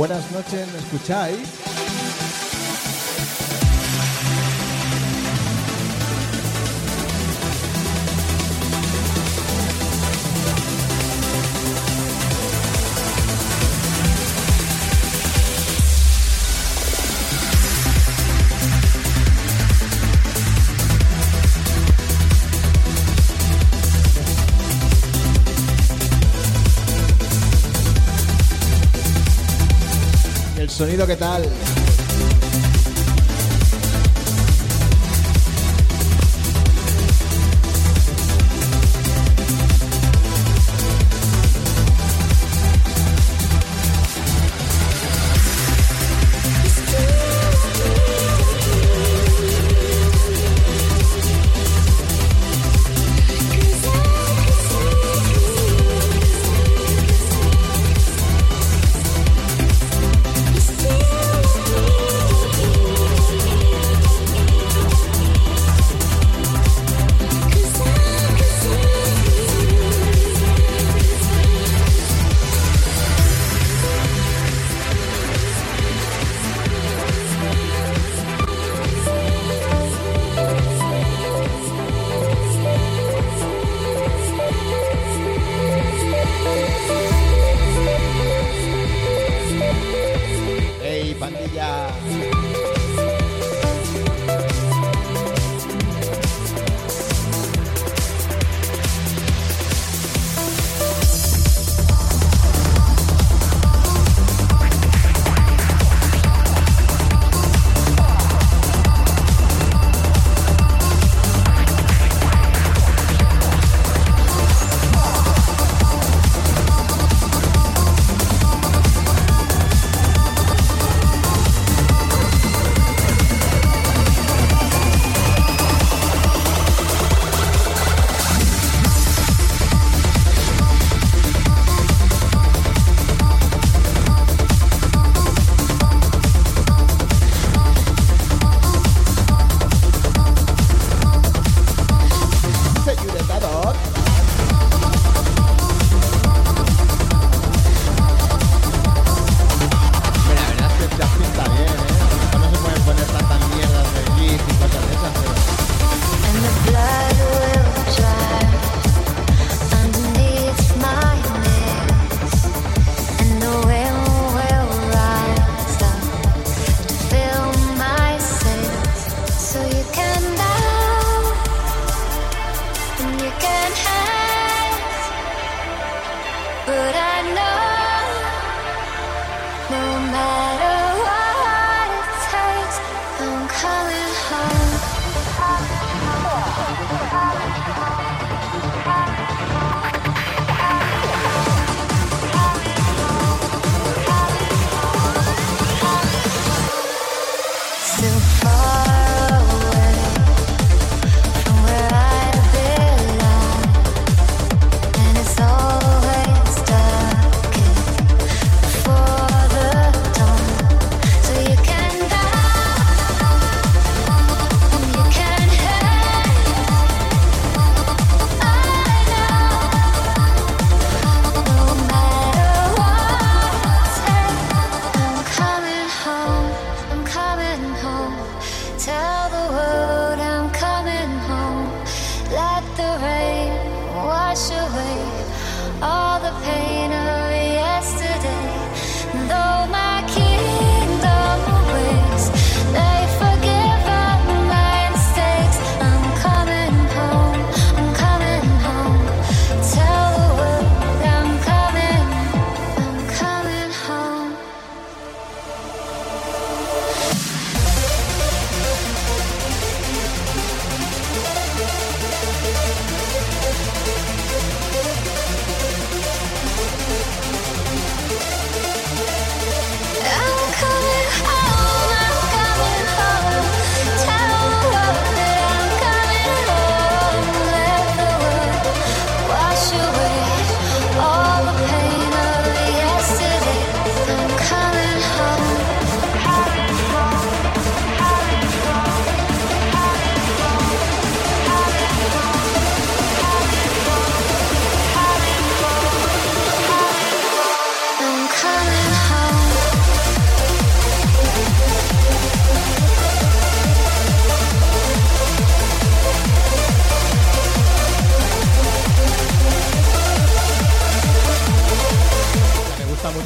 Buenas noches, ¿me escucháis? ¿El sonido qué tal?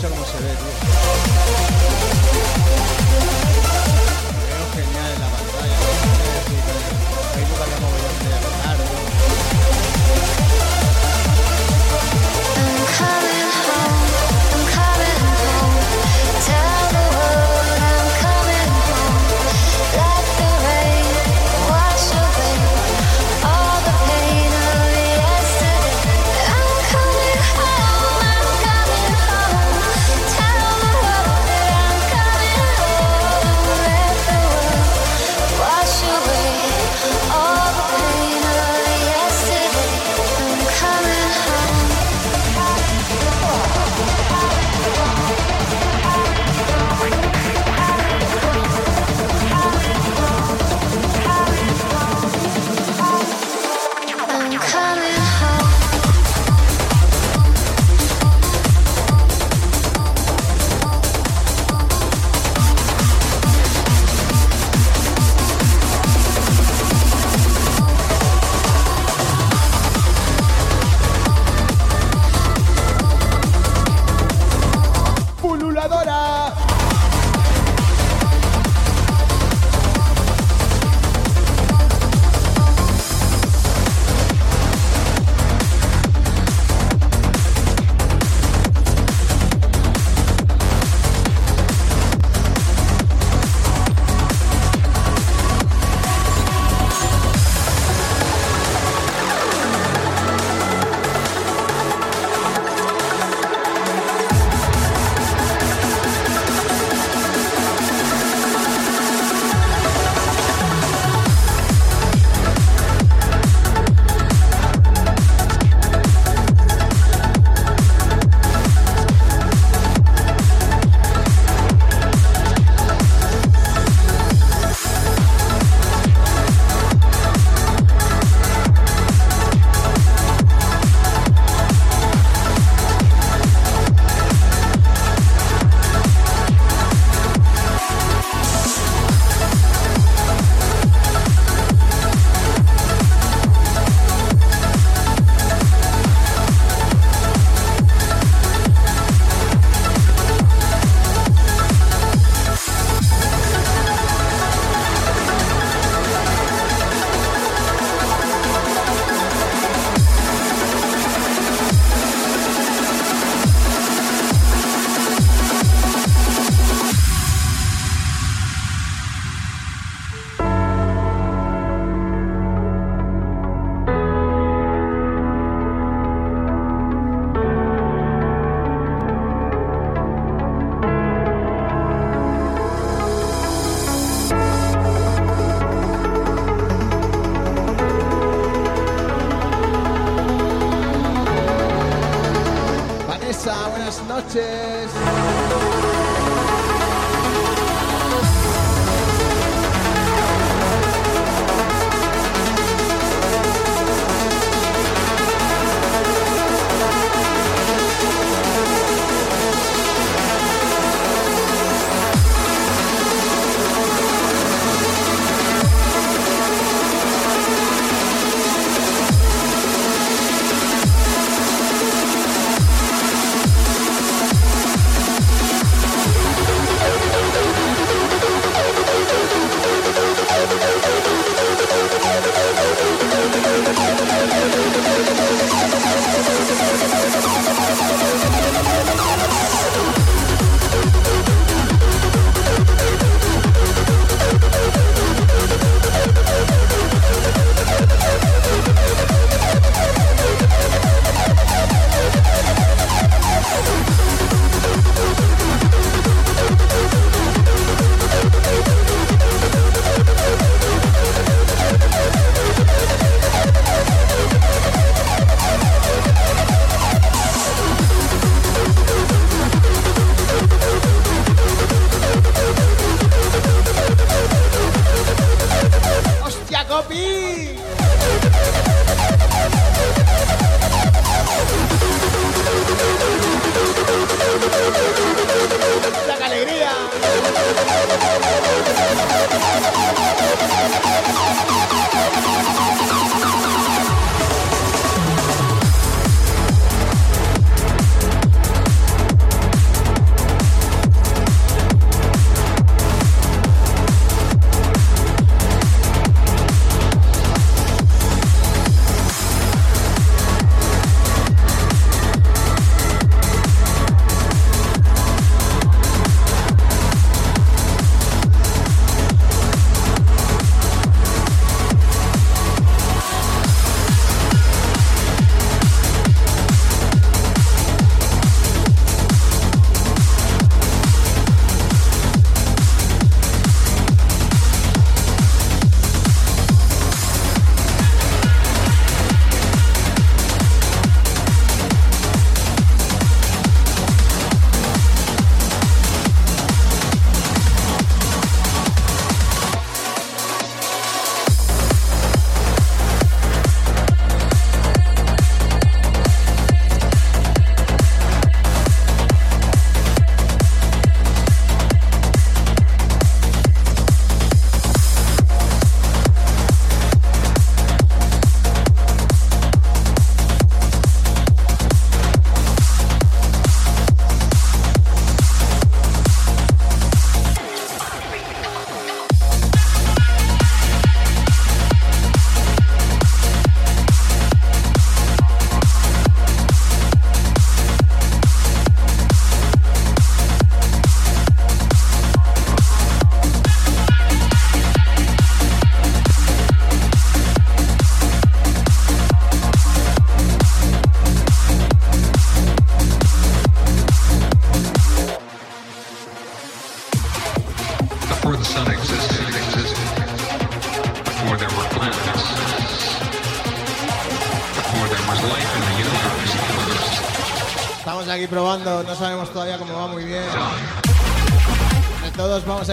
gusta cómo se ve, tío.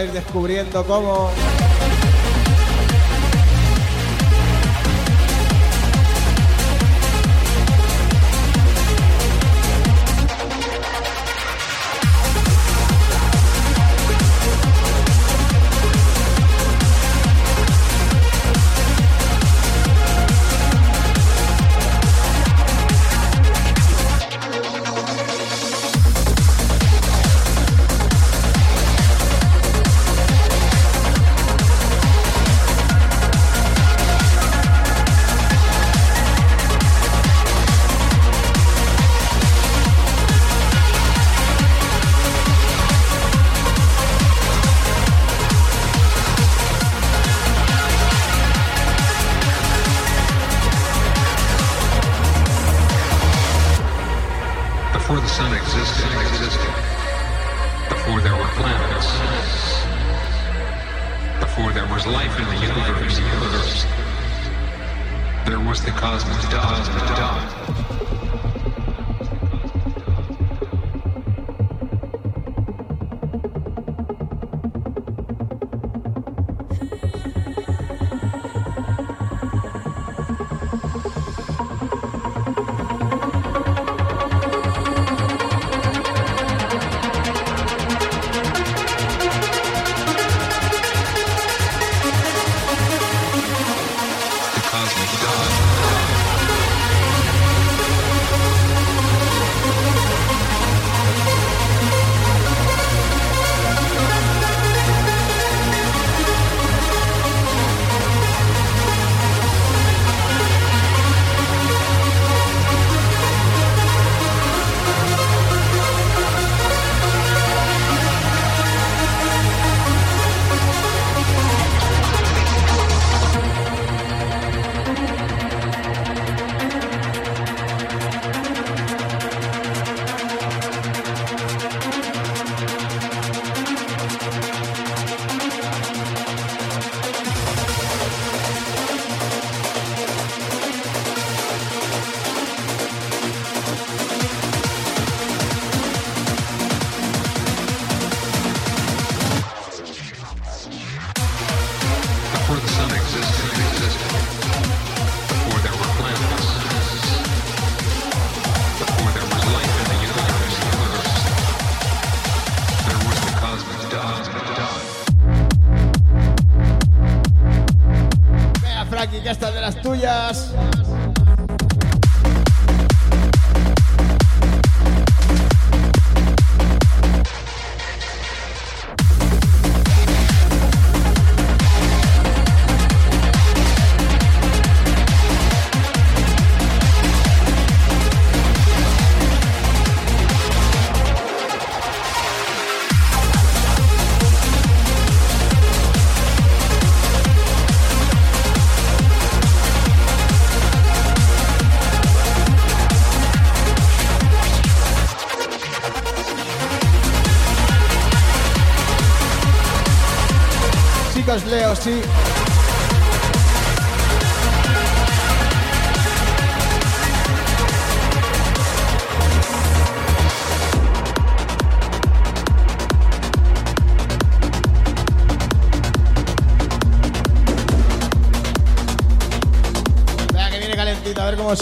Ir descubriendo cómo.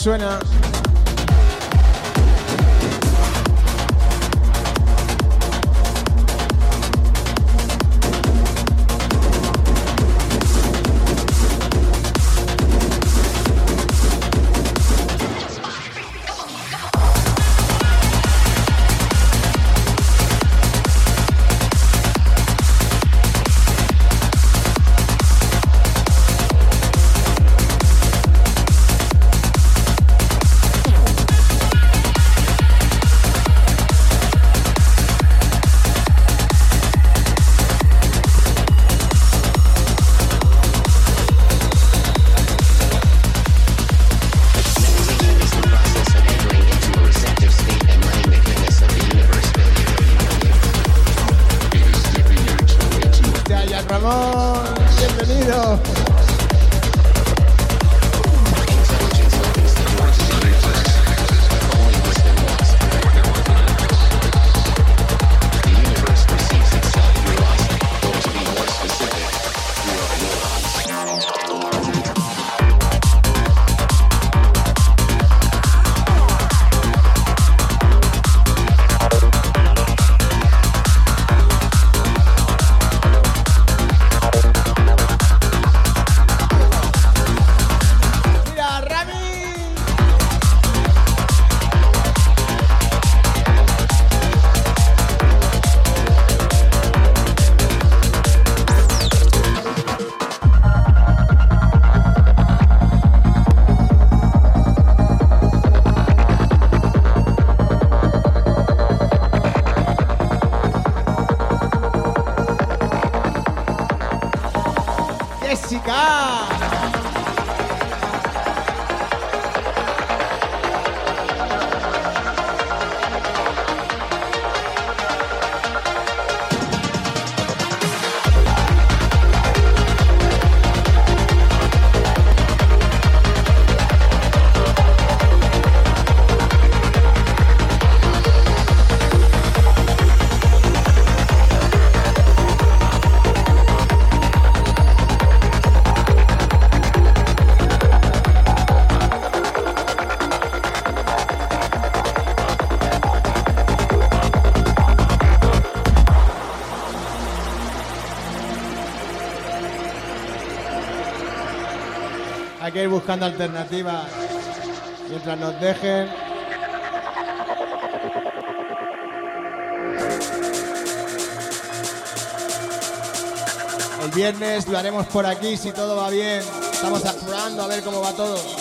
Suena. Buscando alternativas mientras nos dejen. El viernes lo haremos por aquí si todo va bien. Estamos explorando a ver cómo va todo.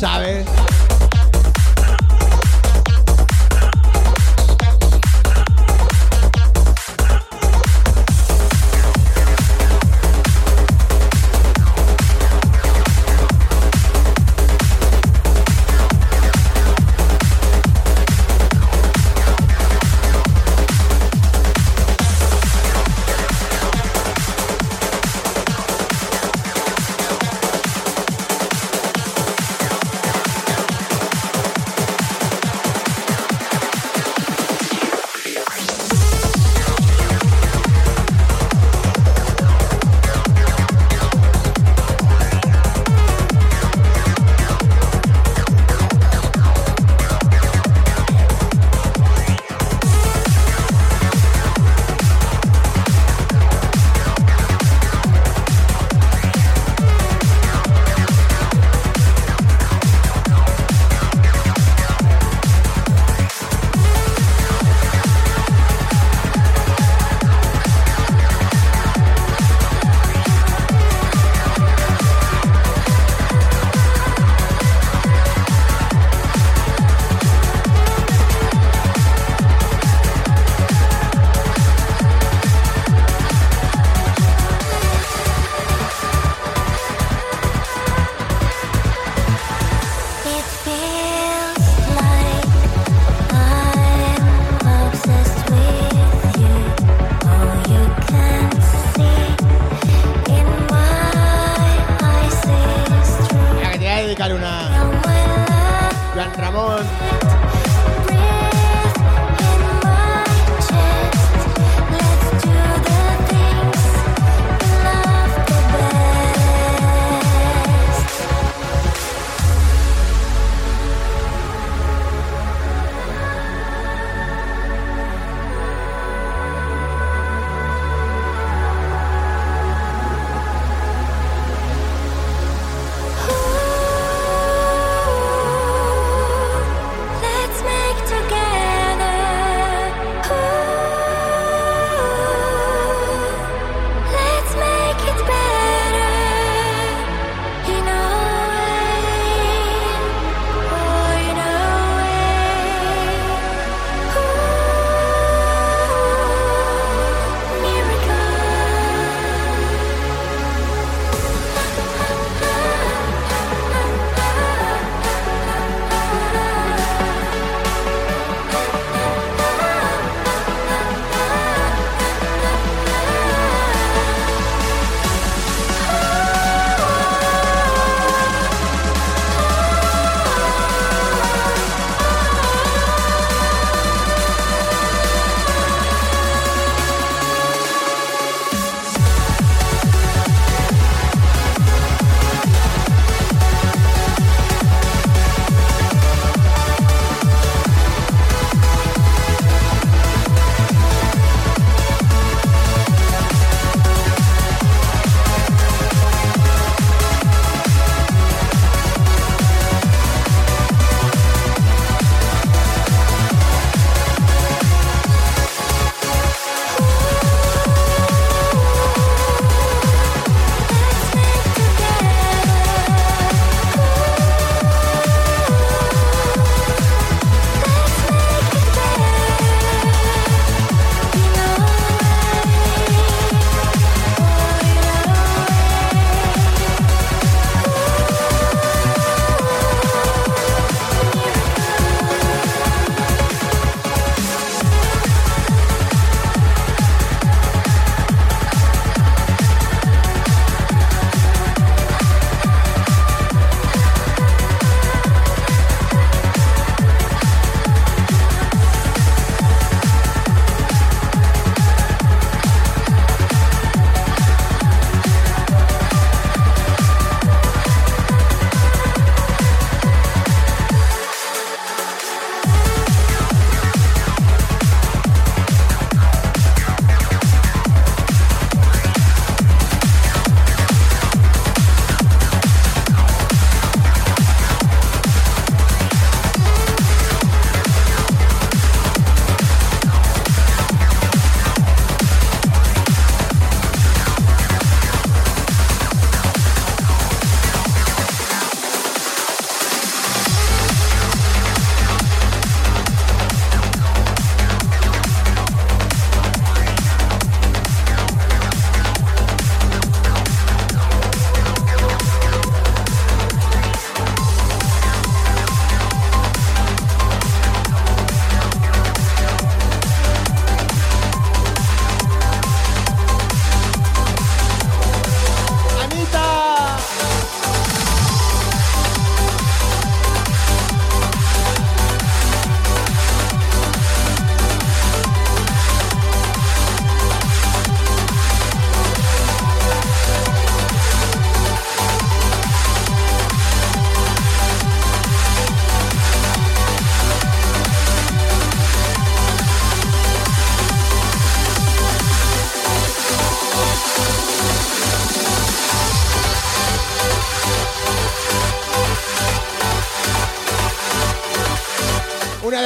Sabes.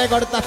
Dale corta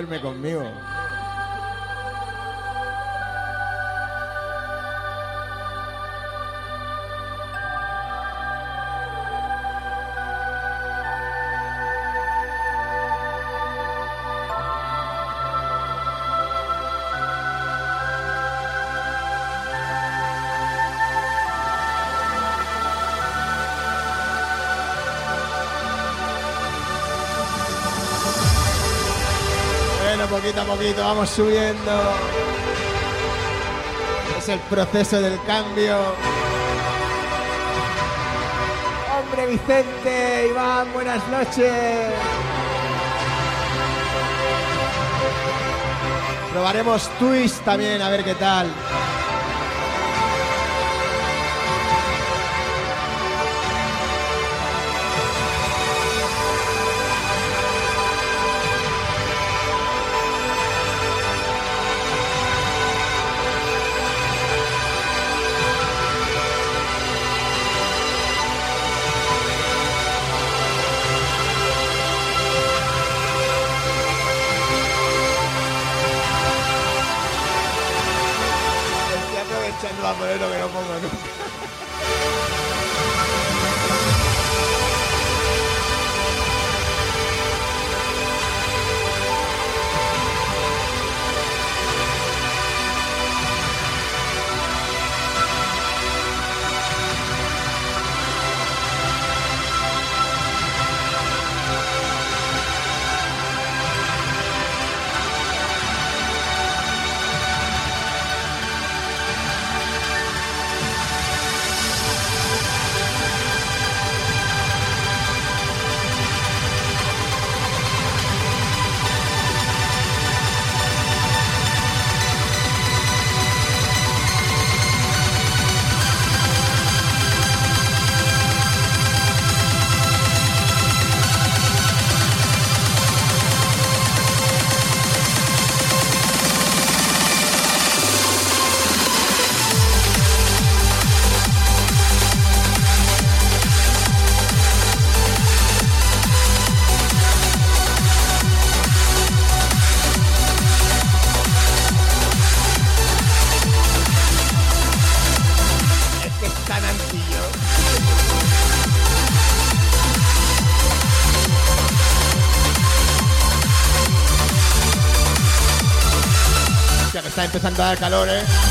duerme conmigo. Vamos subiendo. Es el proceso del cambio. Hombre Vicente, Iván, buenas noches. Probaremos twist también, a ver qué tal. Empezando a dar calor, ¿eh?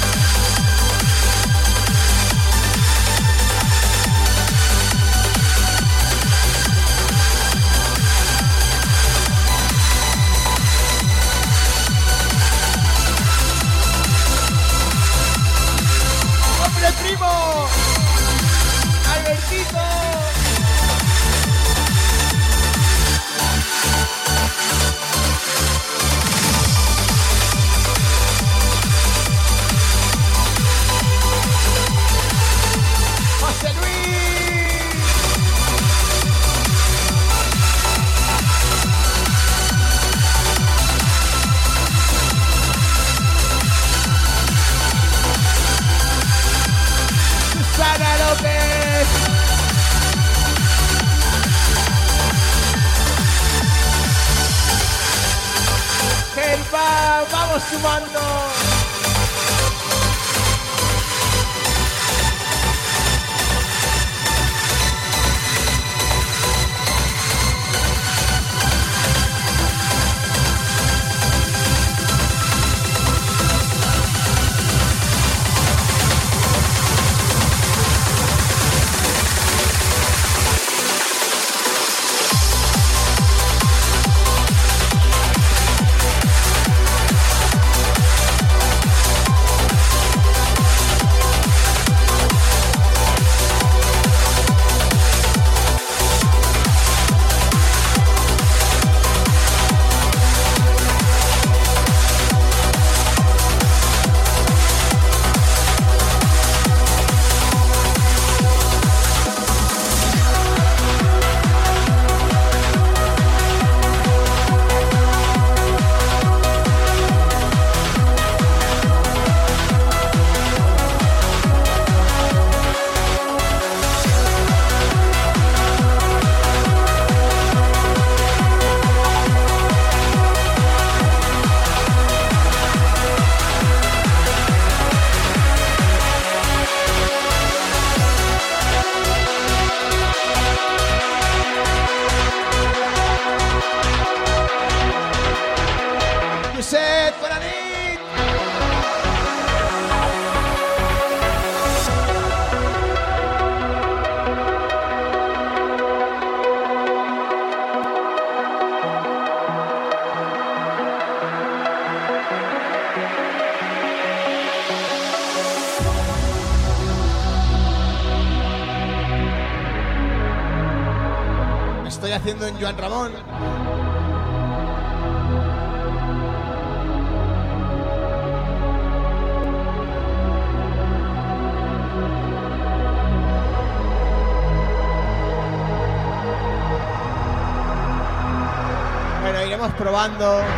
No.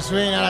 Si le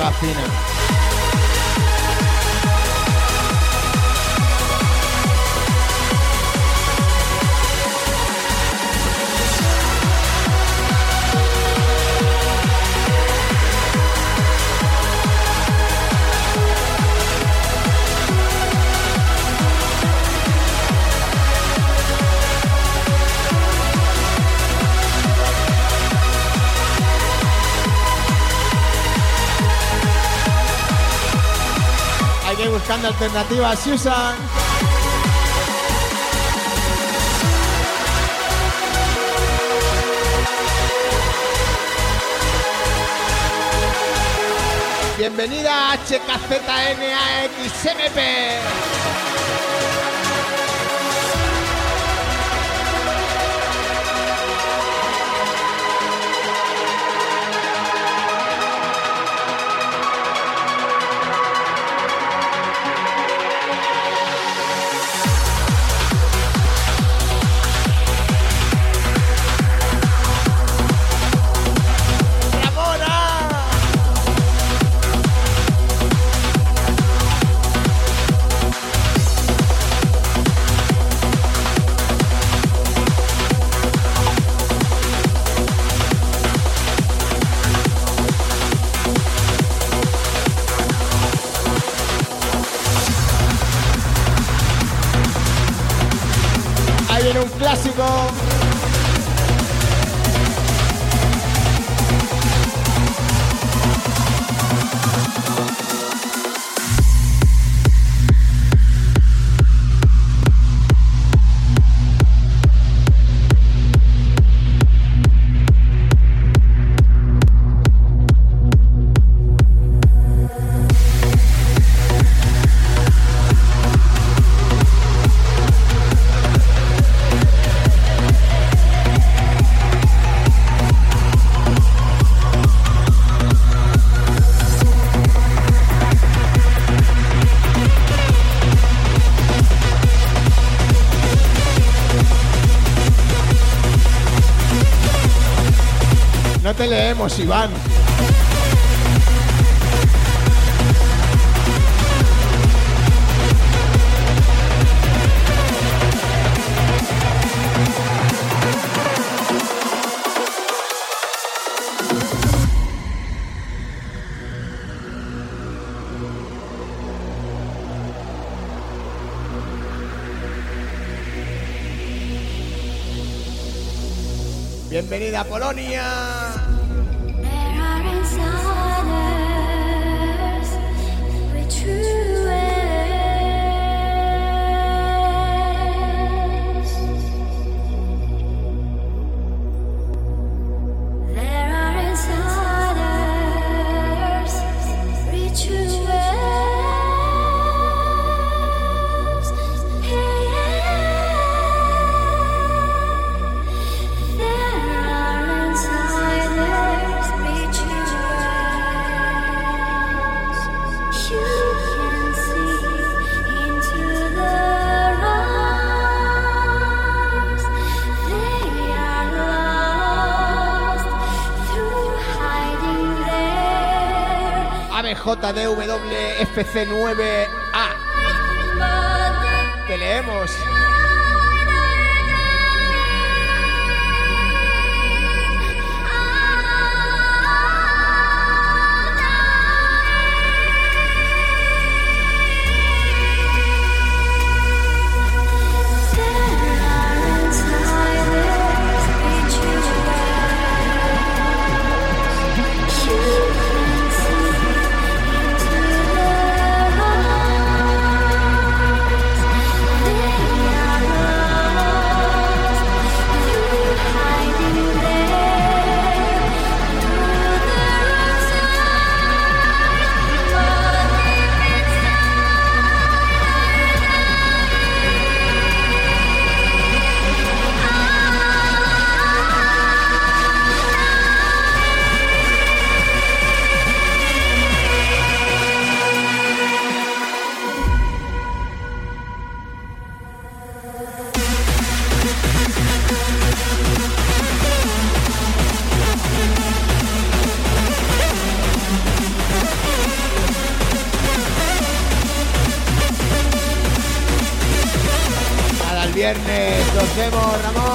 la alternativa Susan. Bienvenida a HKZNAXMP. sabemos, Iván. Bienvenida a Polonia. JDWFC9A. Te leemos. Ramón.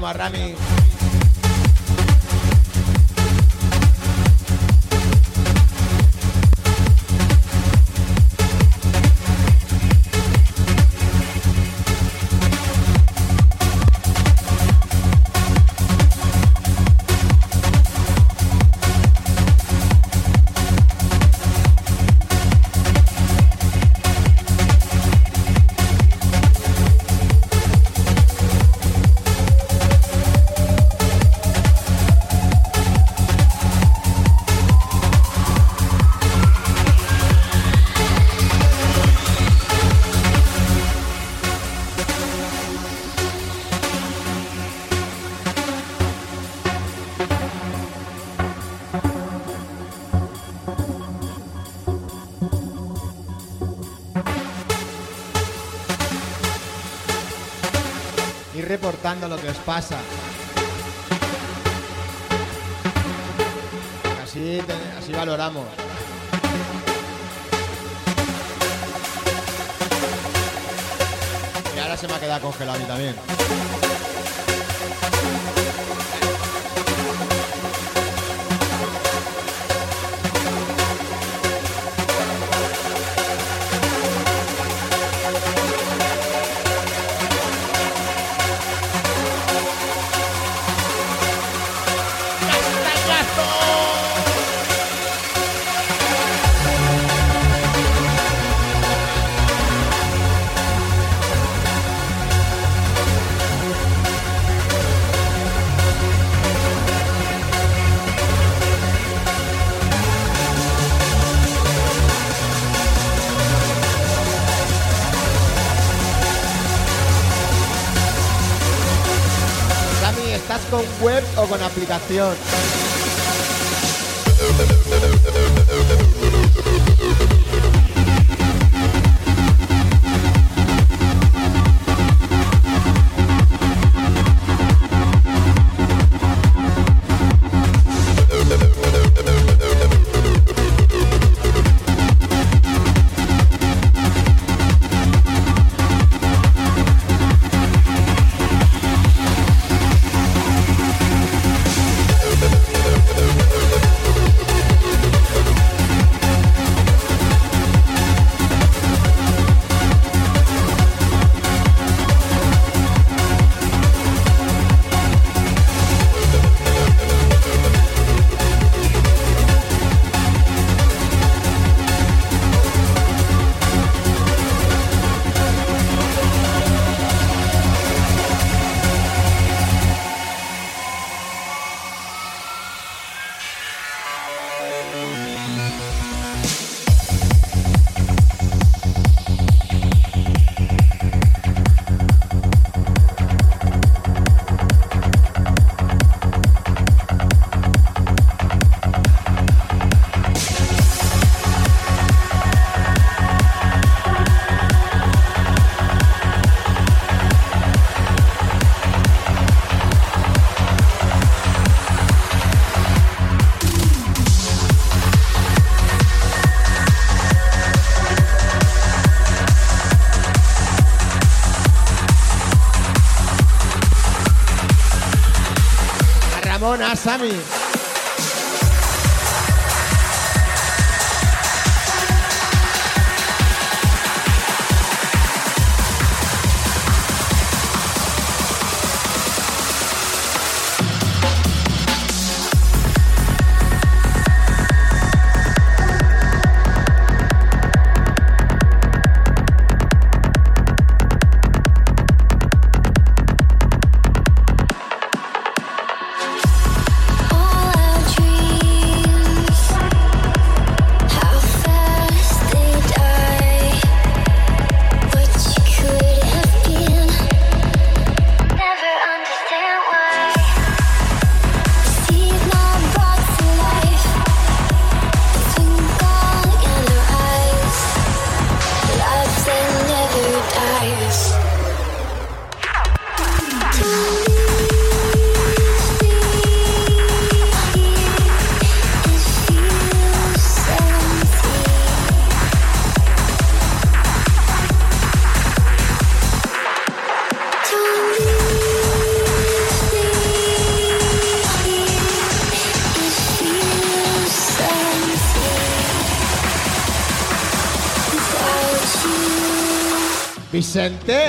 Si llamo a Rami. Pasa. Aplicación? A Vicente.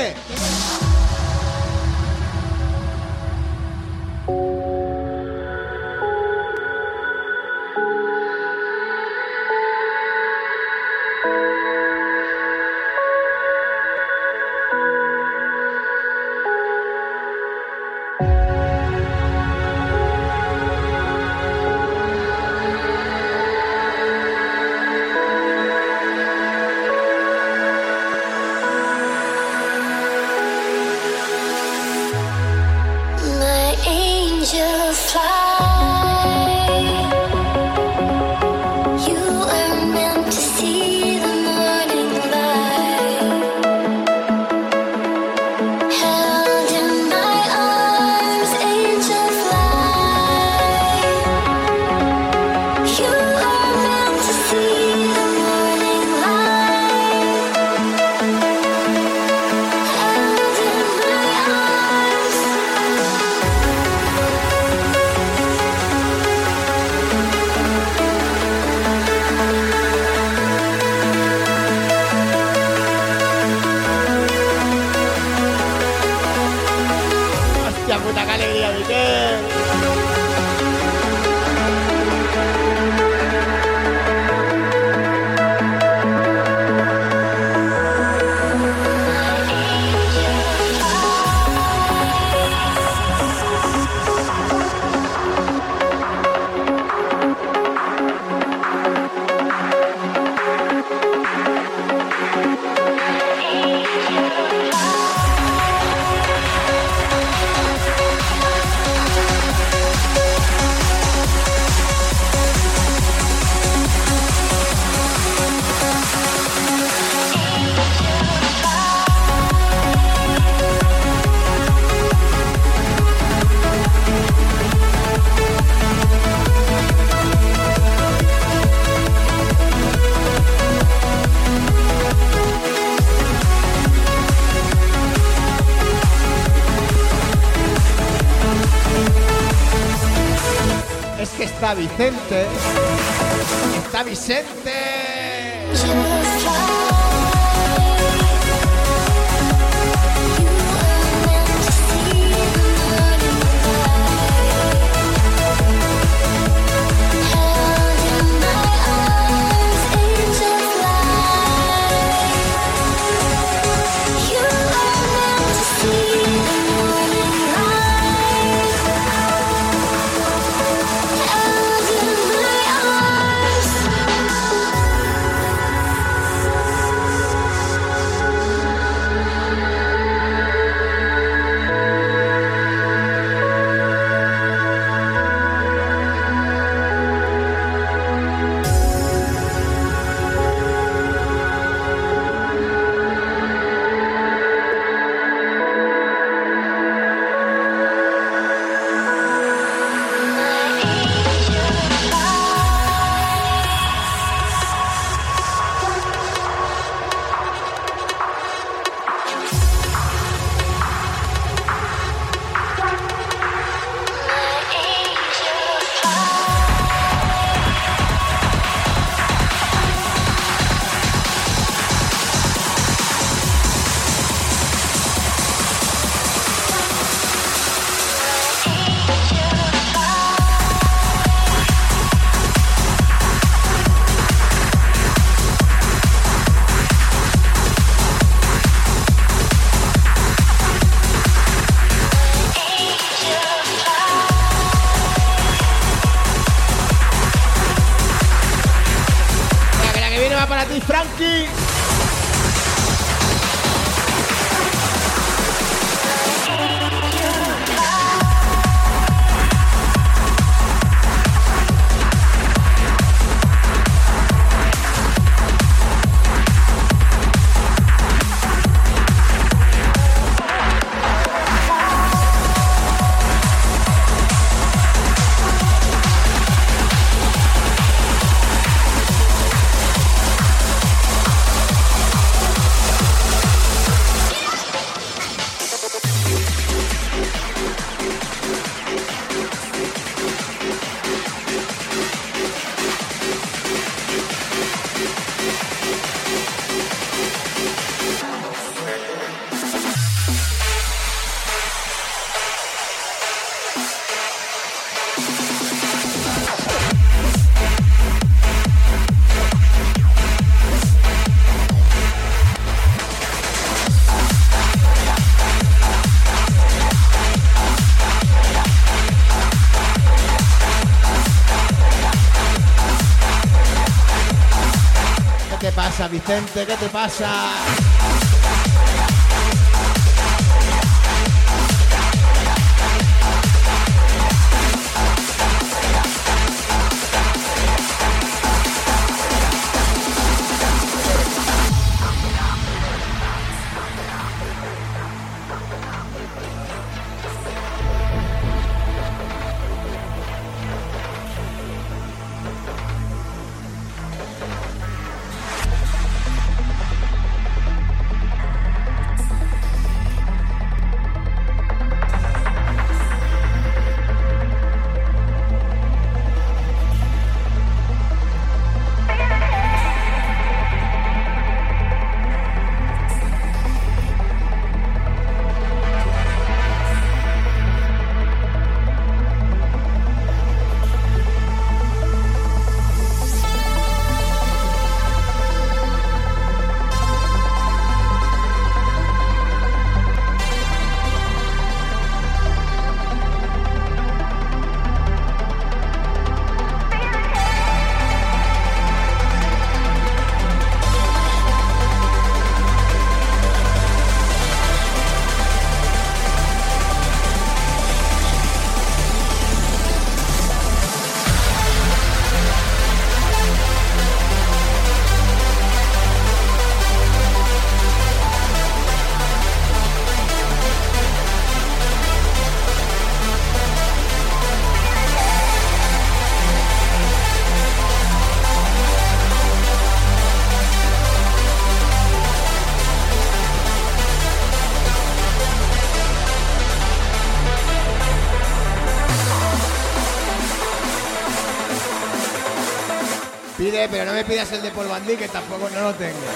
Está Vicente. Vicente? ¿Qué te pasa? Pidas el de Paul que tampoco no lo tengo.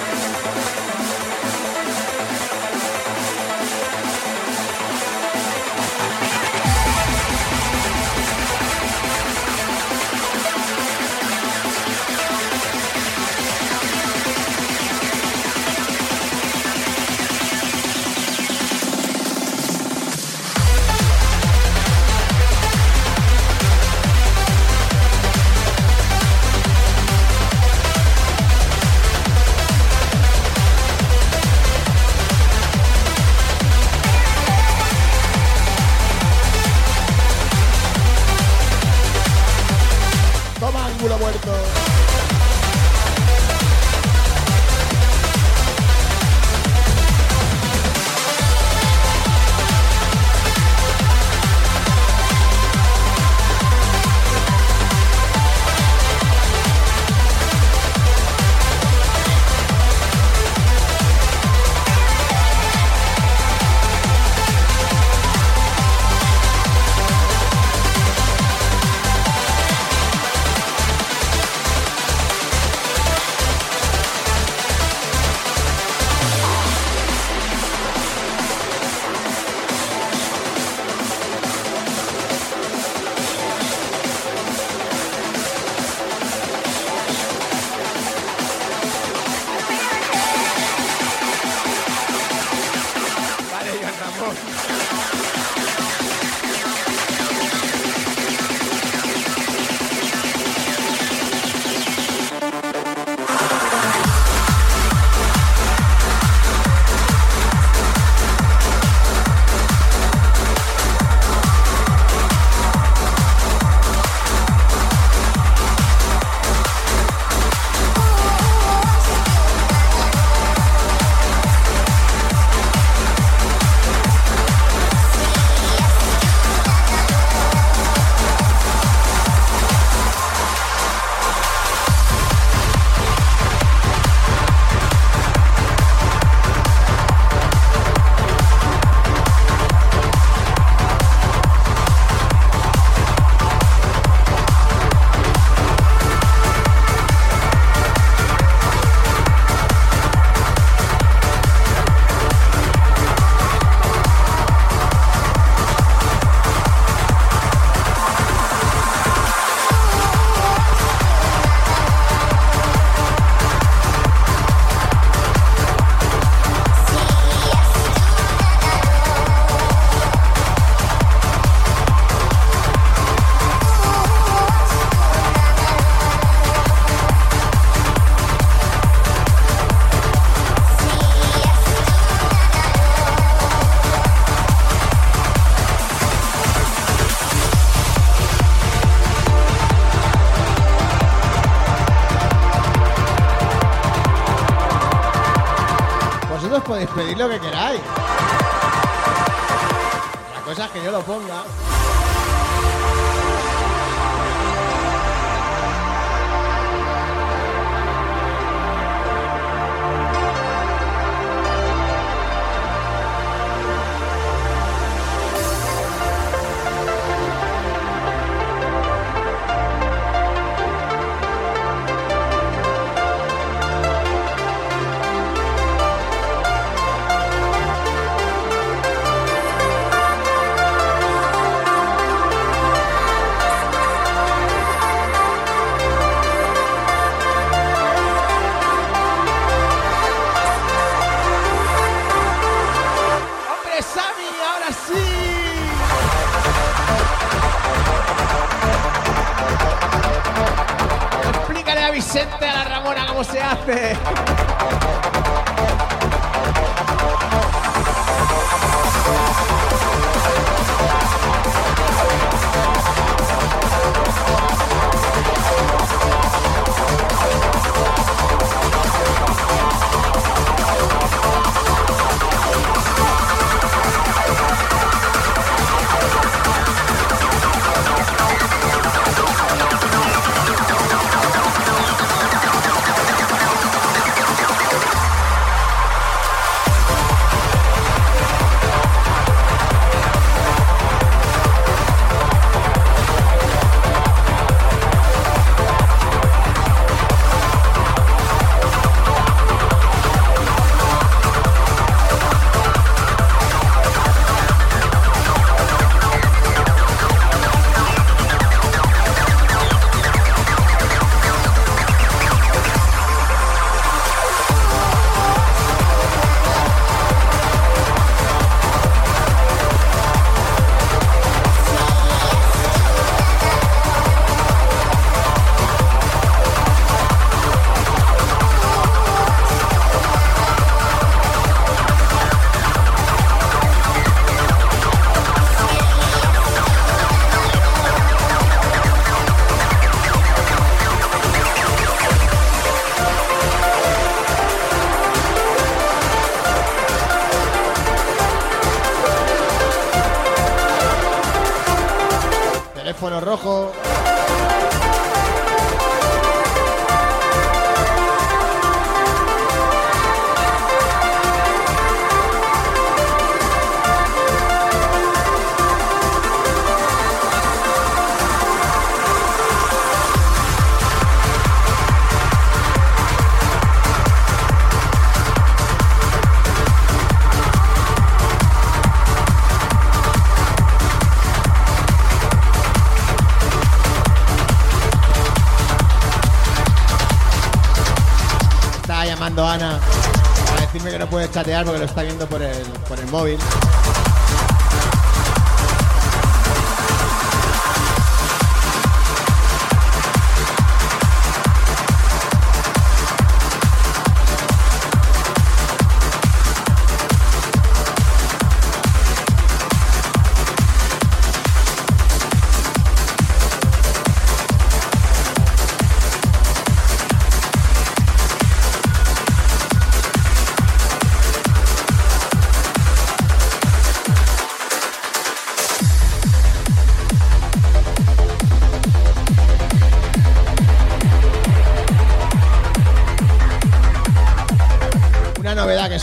Lo que queráis.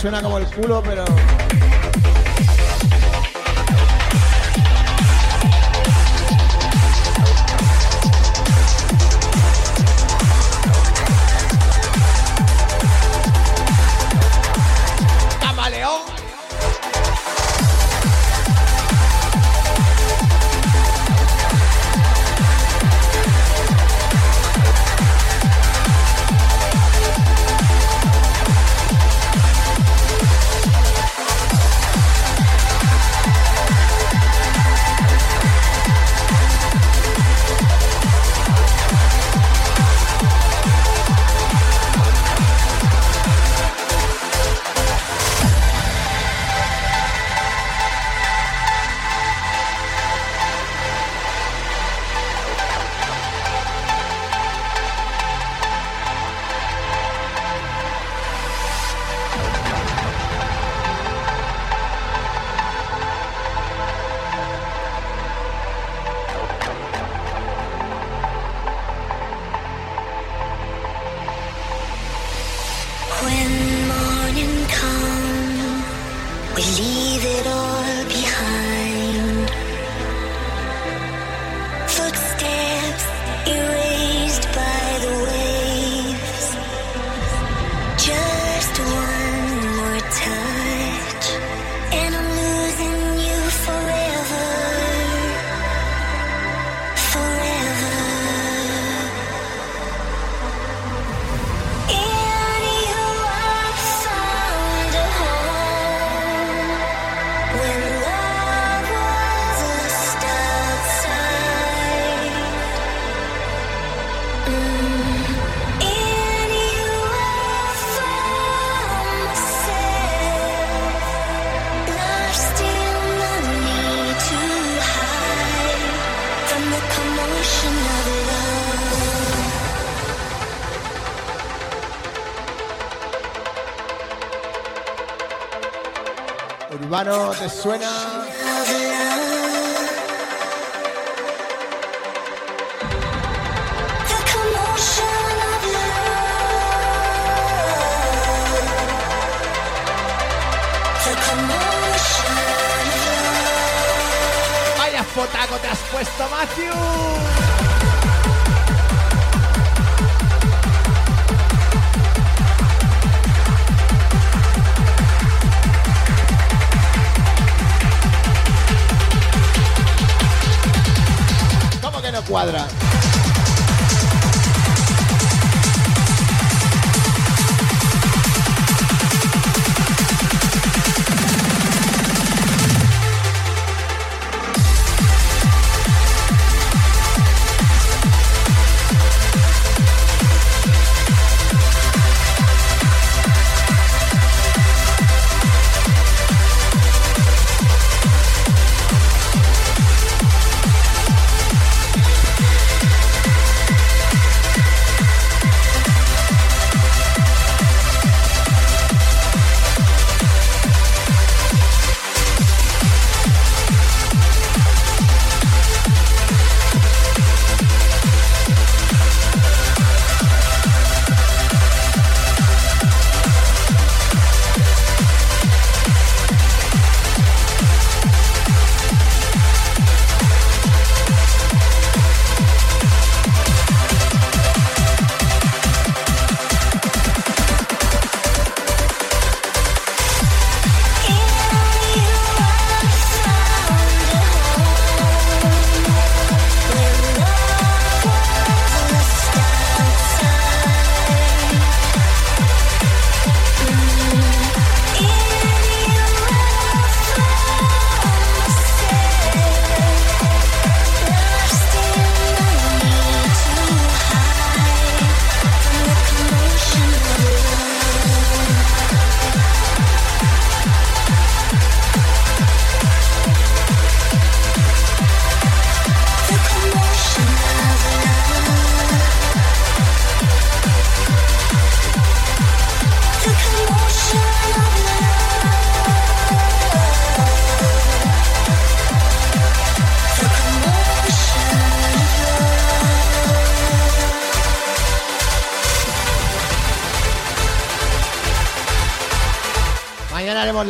Suena como el culo, pero. Urbano, ¿te suena? Vaya fotaco te has puesto, Matthew. Cuadra?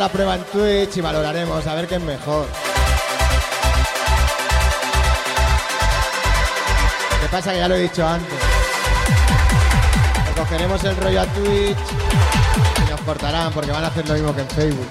La prueba en Twitch y valoraremos a ver qué es mejor. Lo pasa que ya lo he dicho antes. Le cogeremos el rollo a Twitch y nos cortarán porque van a hacer lo mismo que en Facebook.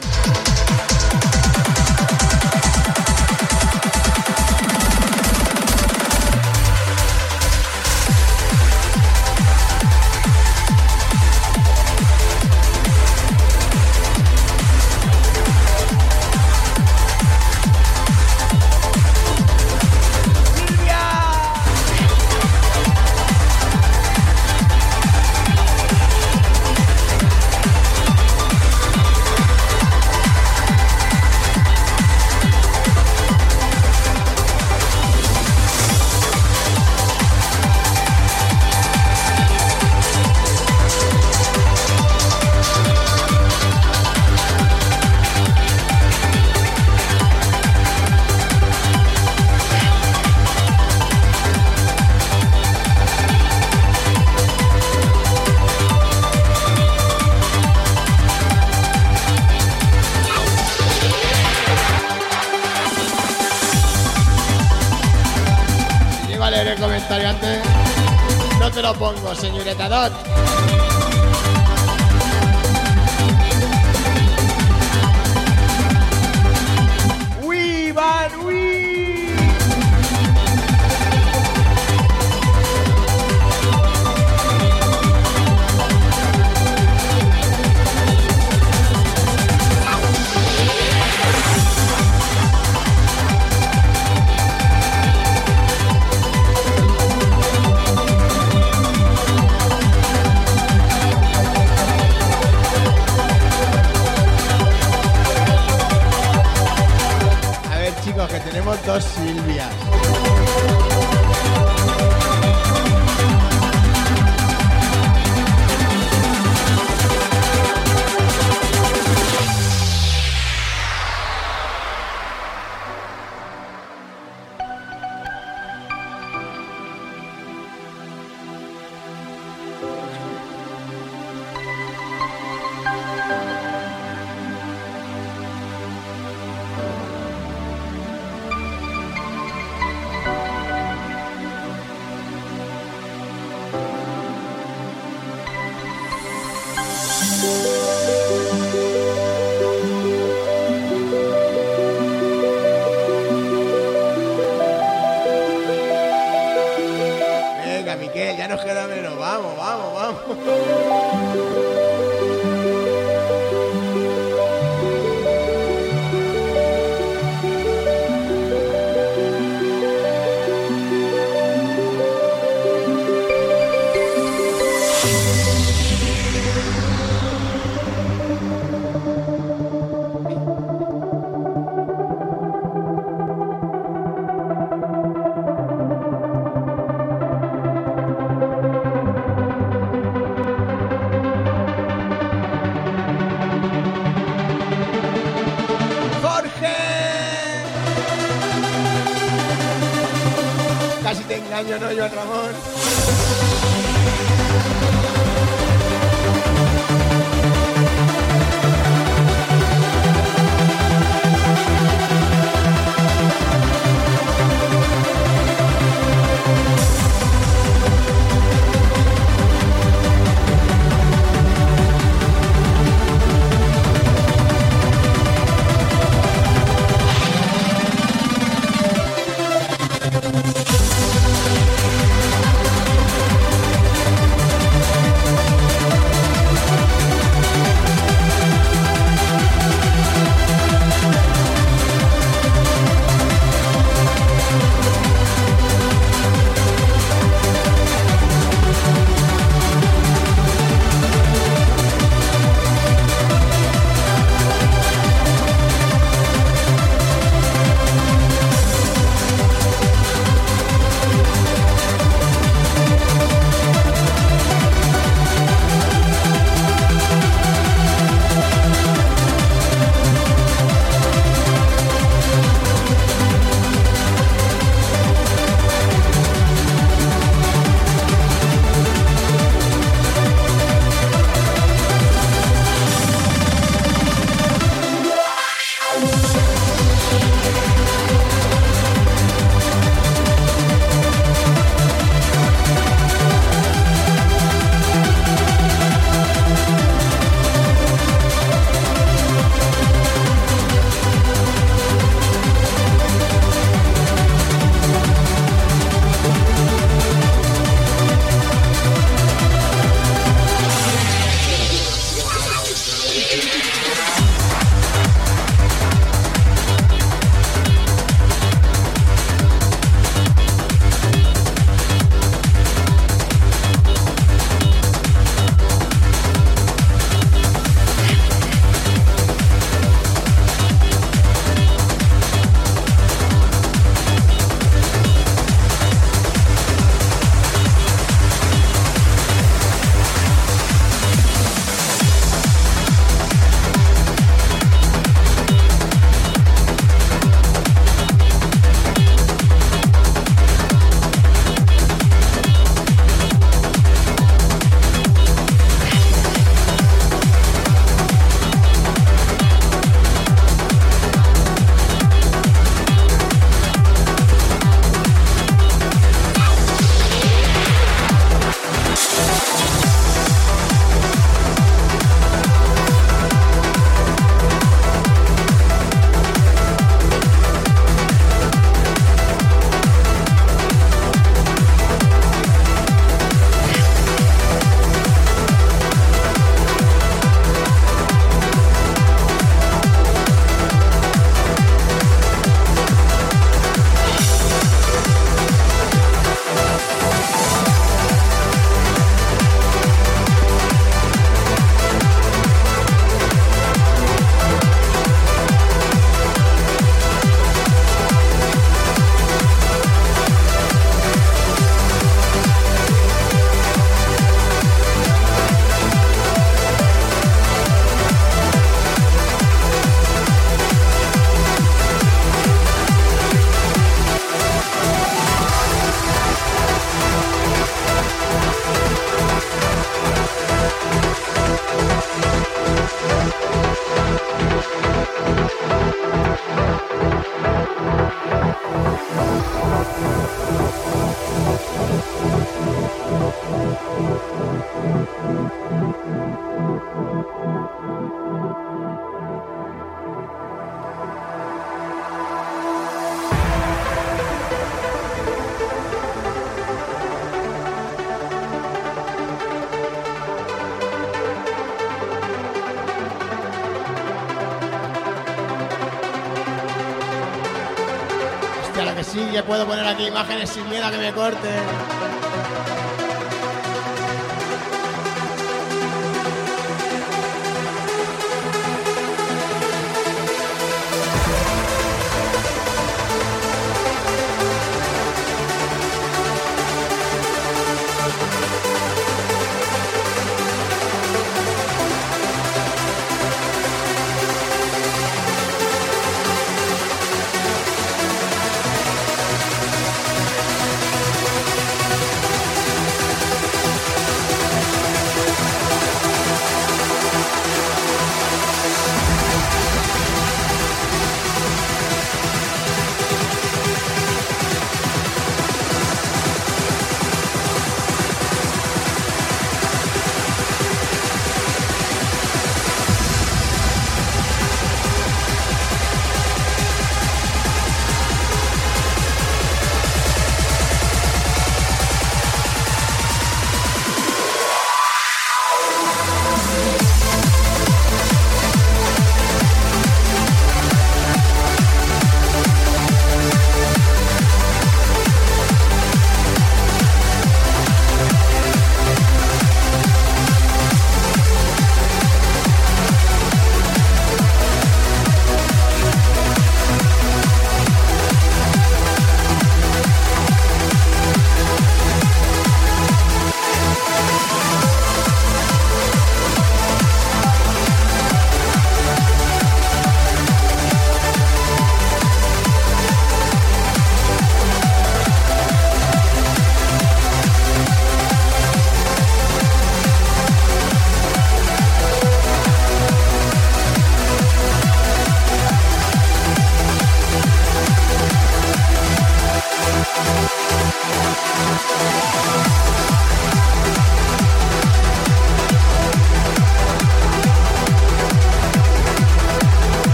Puedo poner aquí imágenes sin miedo a que me corten.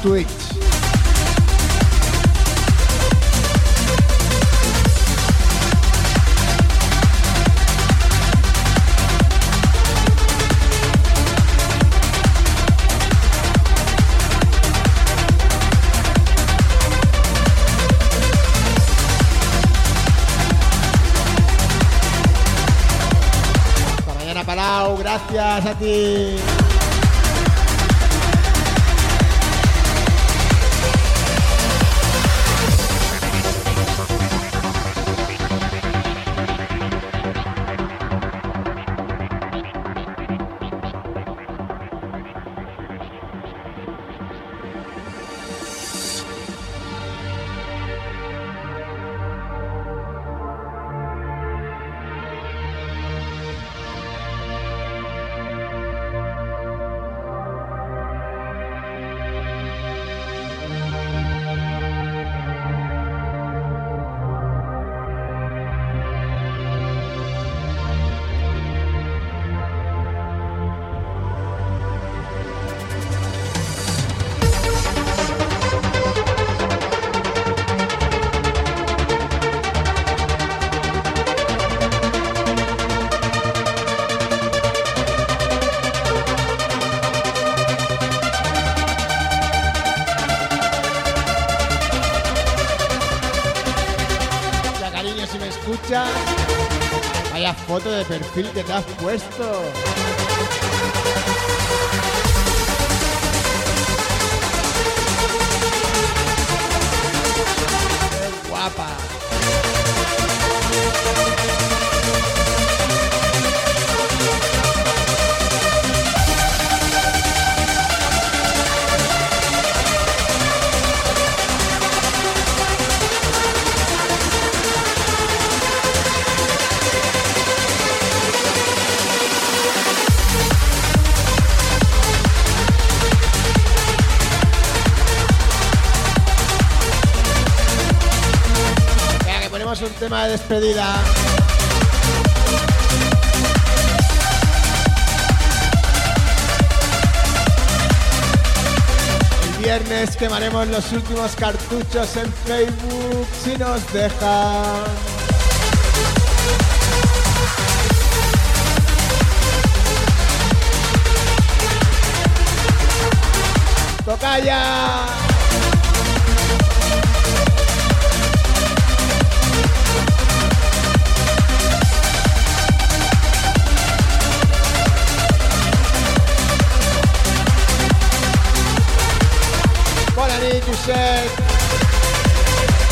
gratuito. supuesto. despedida. El viernes quemaremos los últimos cartuchos en Facebook si nos dejan. Tocaya.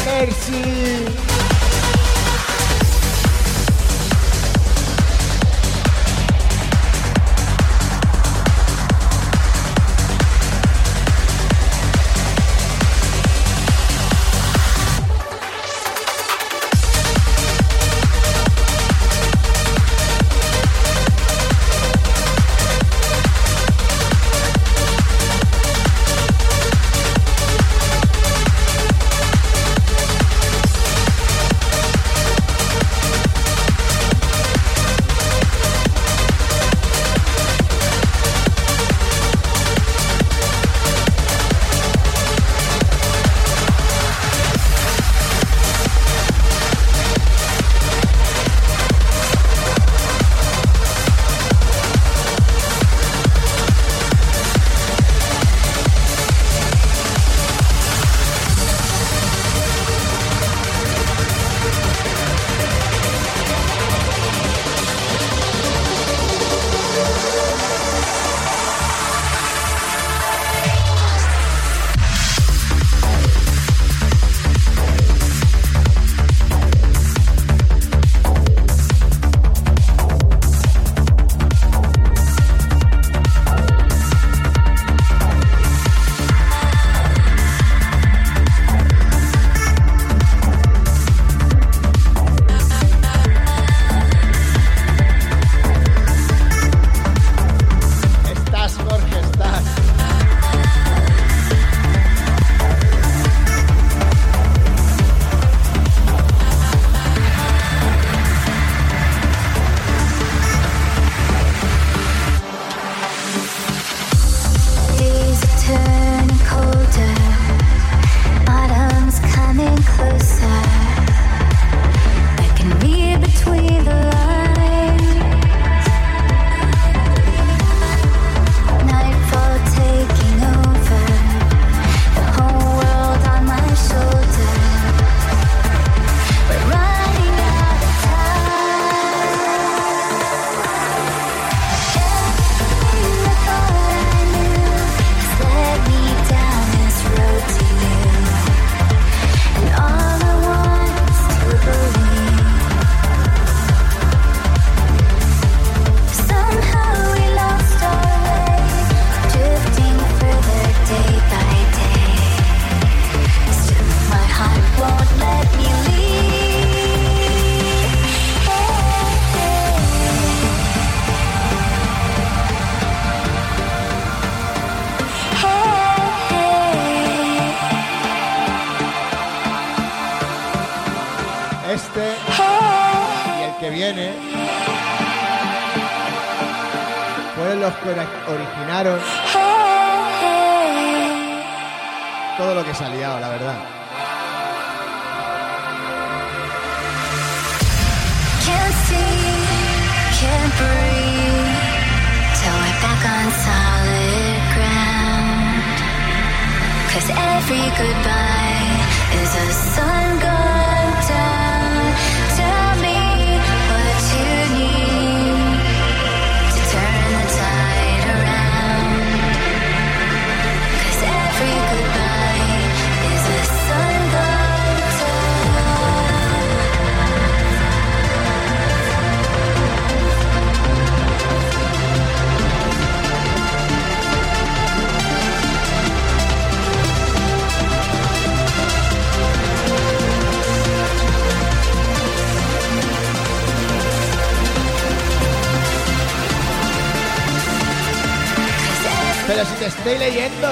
Merci.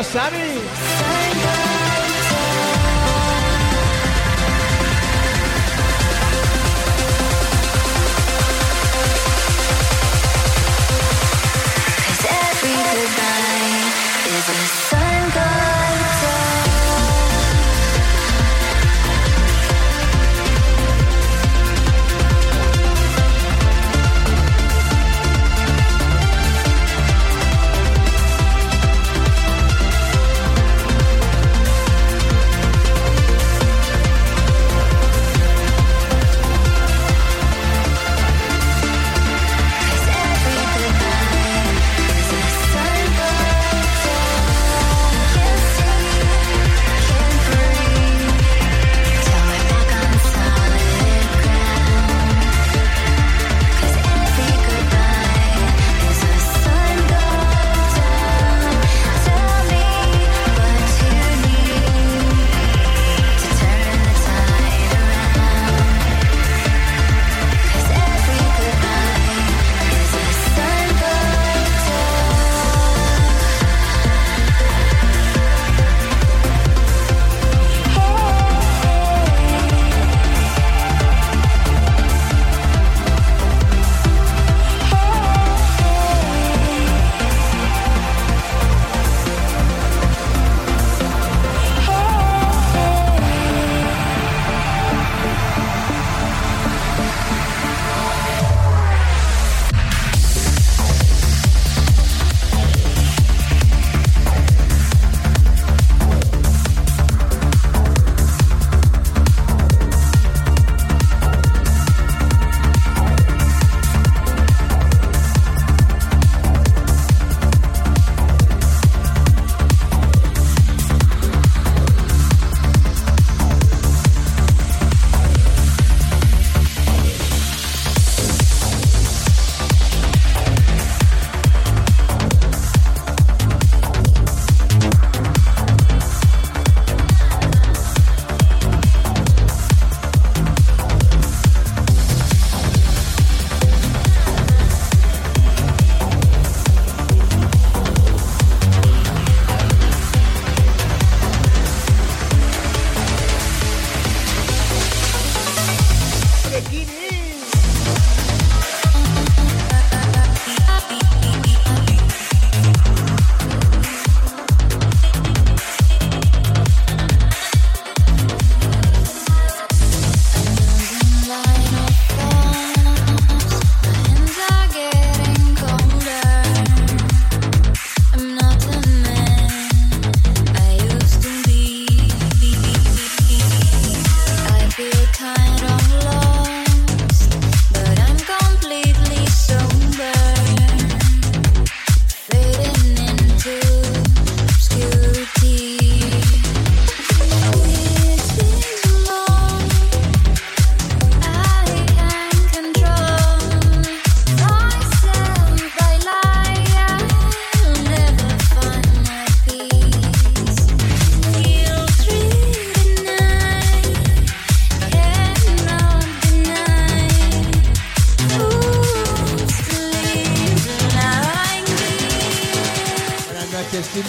lo.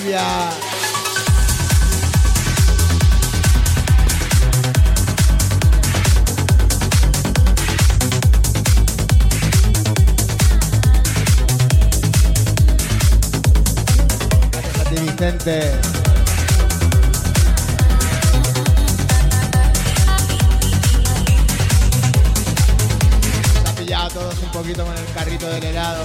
Bolivia. Gracias Vicente. todos un poquito con el carrito del helado.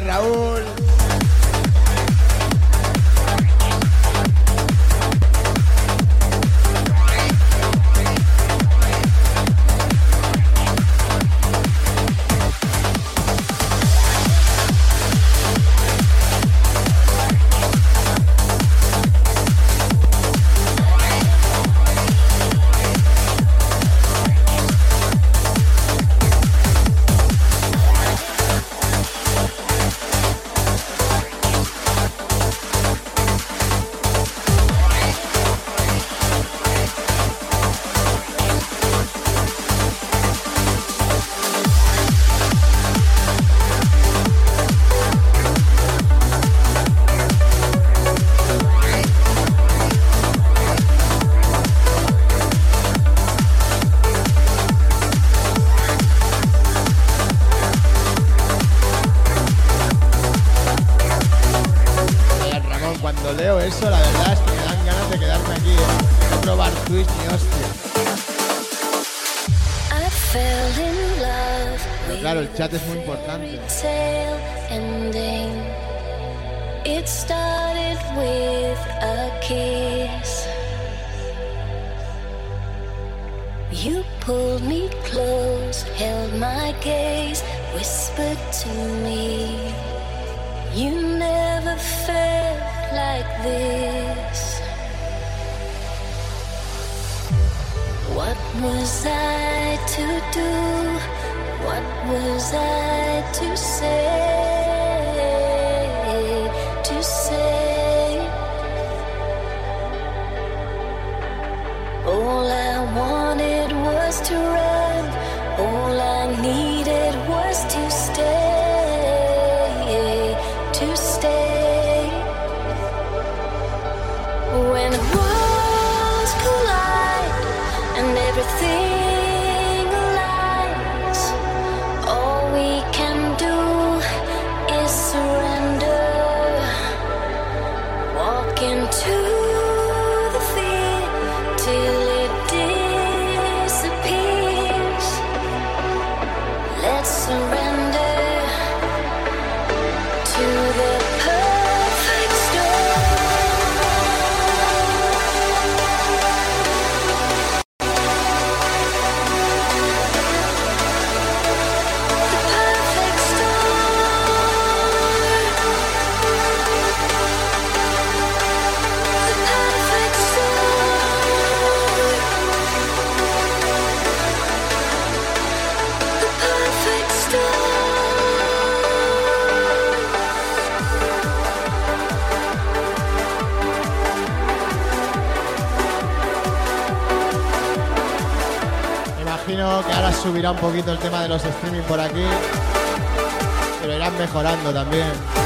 Raúl. Un poquito el tema de los streaming por aquí. Pero irán mejorando también.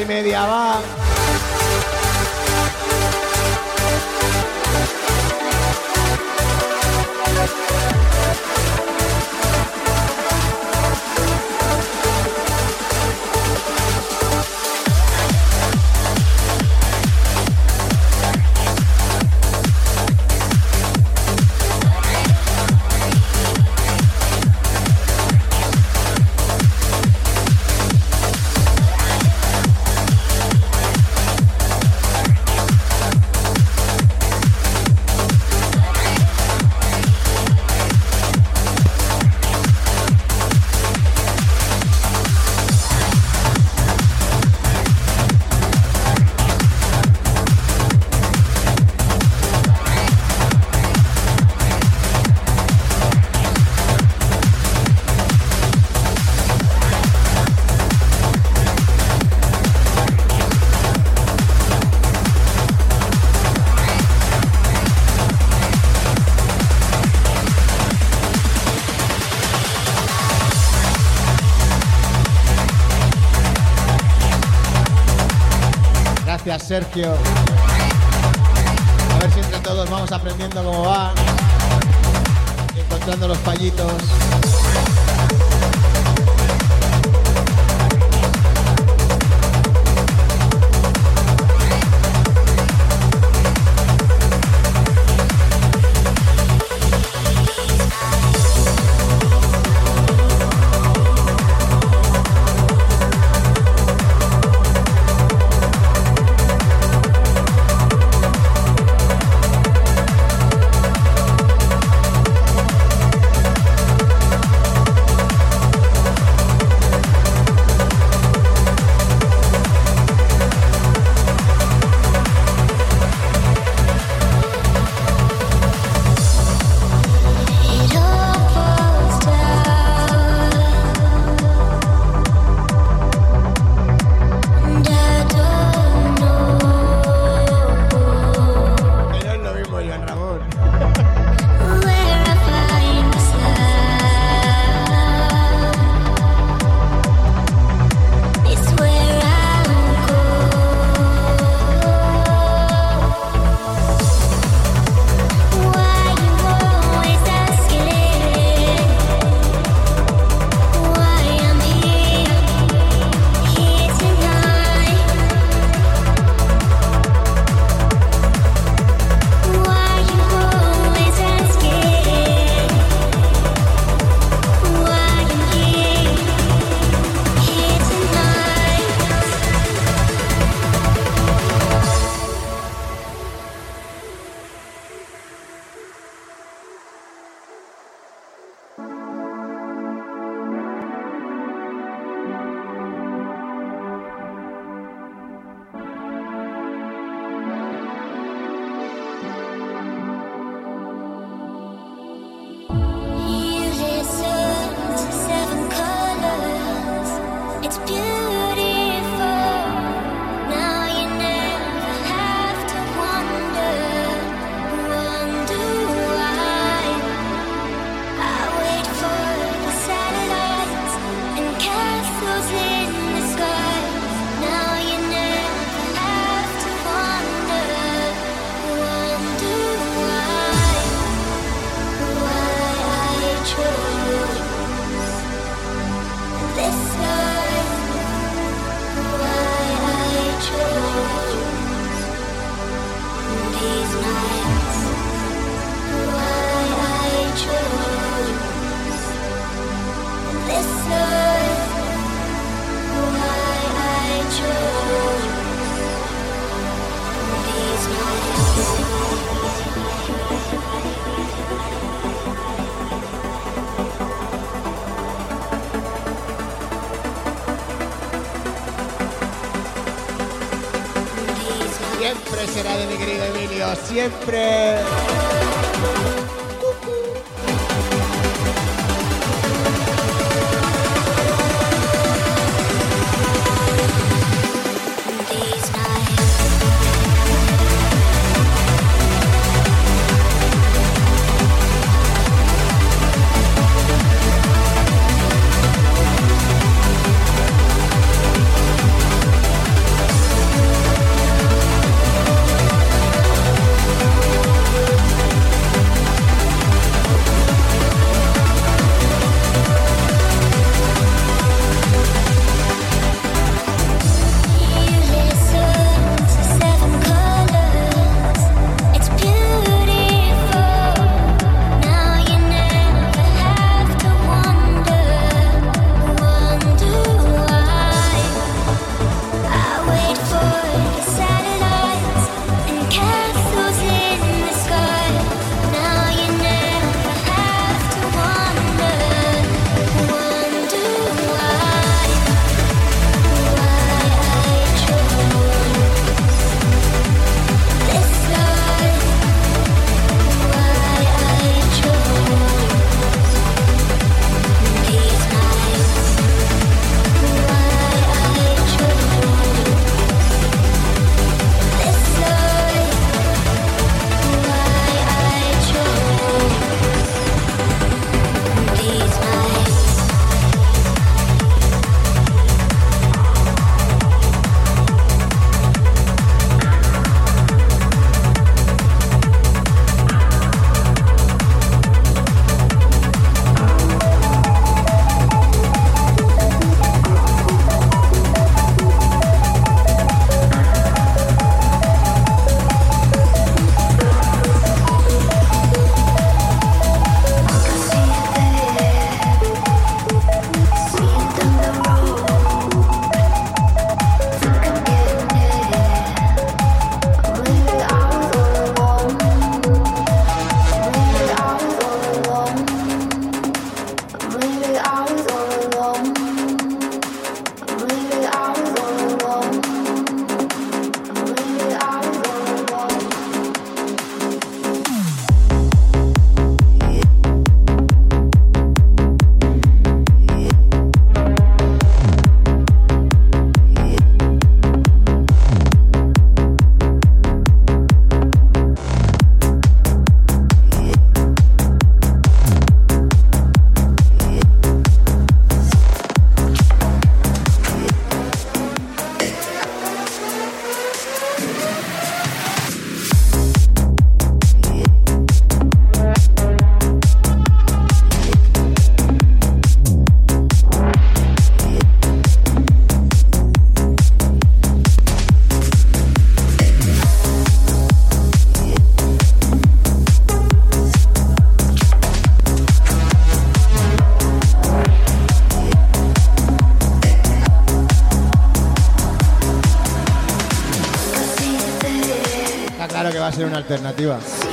Y media, va. Sergio. siempre será de mi querido Emilio, siempre. alternativa.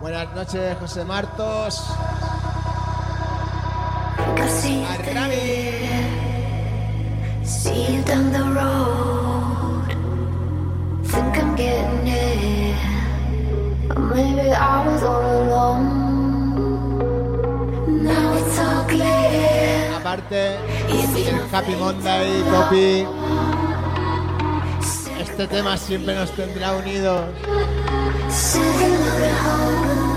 Buenas noches, José Martos. Aparte, el Happy Monday, Copy. Este tema siempre nos tendrá unidos. Sitting on a home.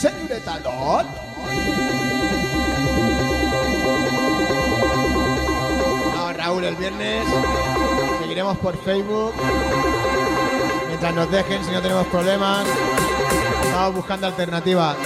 Señorita Lol. No, Raúl, el viernes seguiremos por Facebook. Mientras nos dejen, si no tenemos problemas. Estamos buscando alternativas.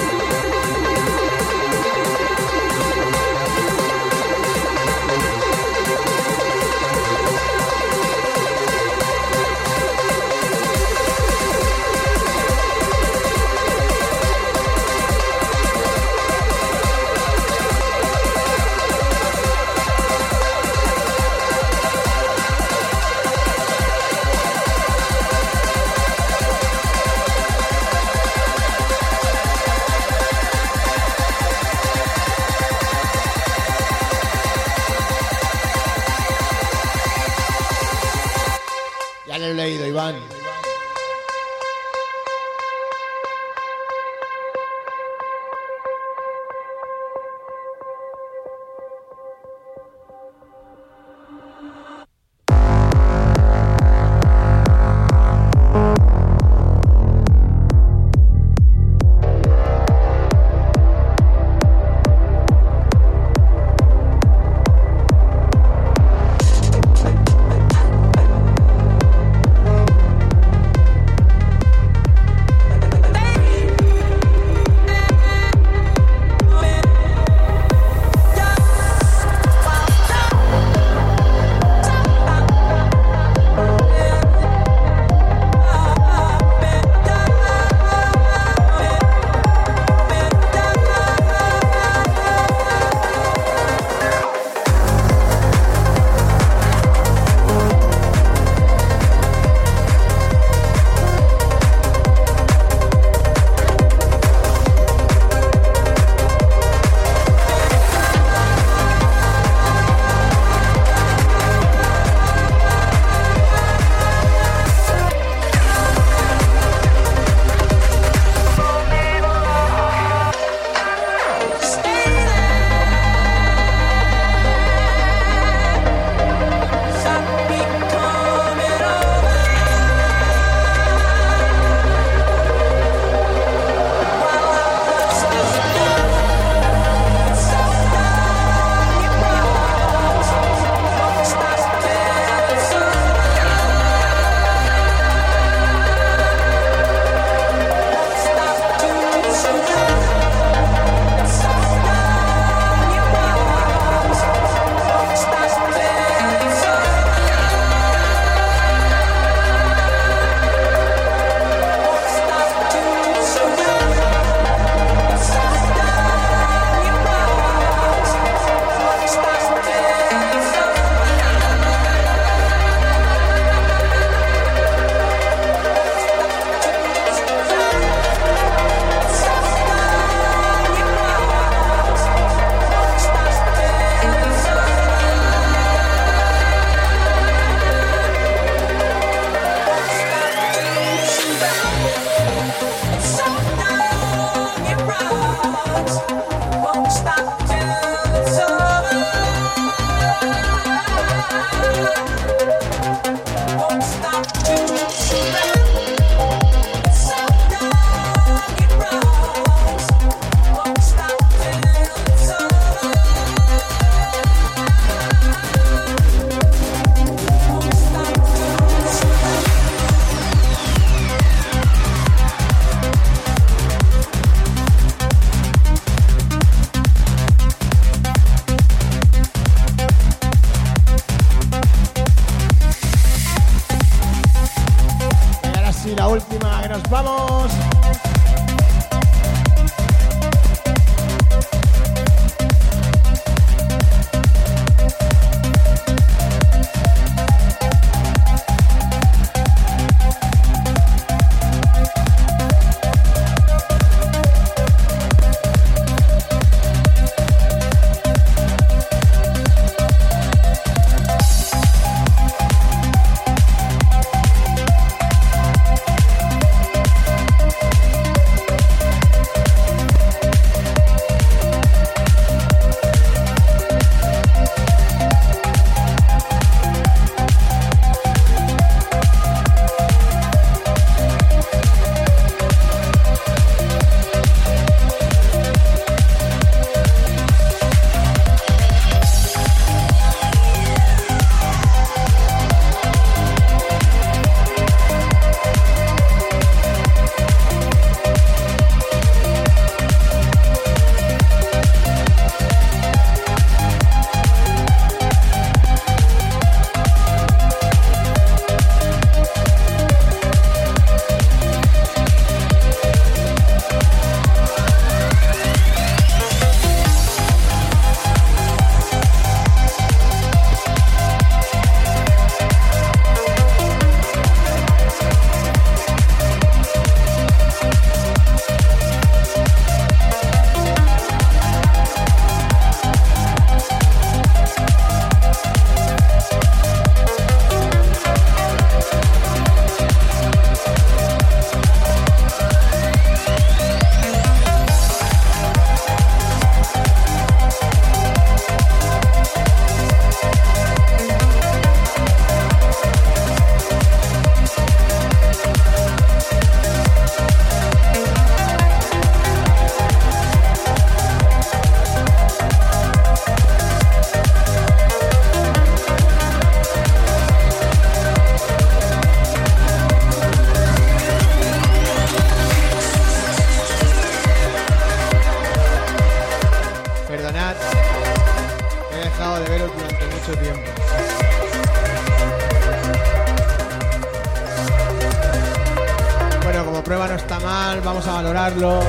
Vamos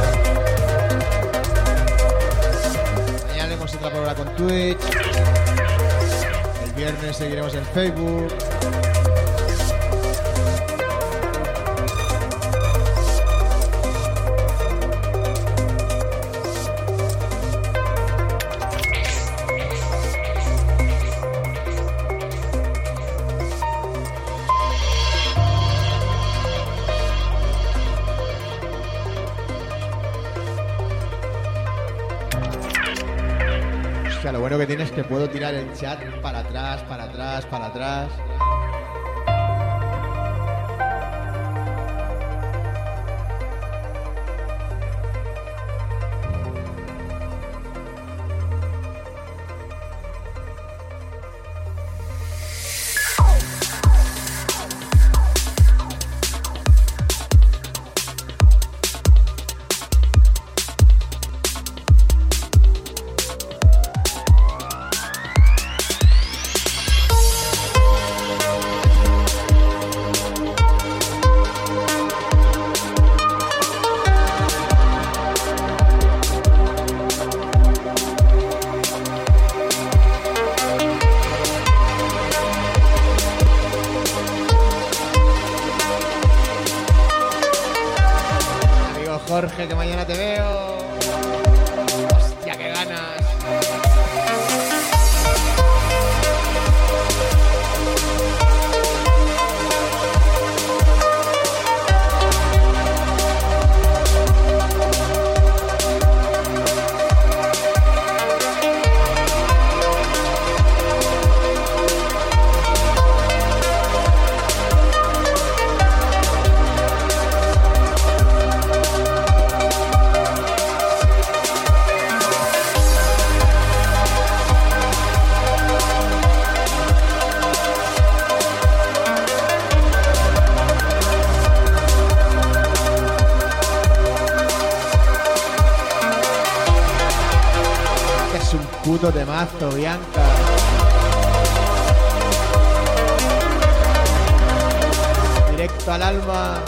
puto temazo, Bianca. Directo al alma.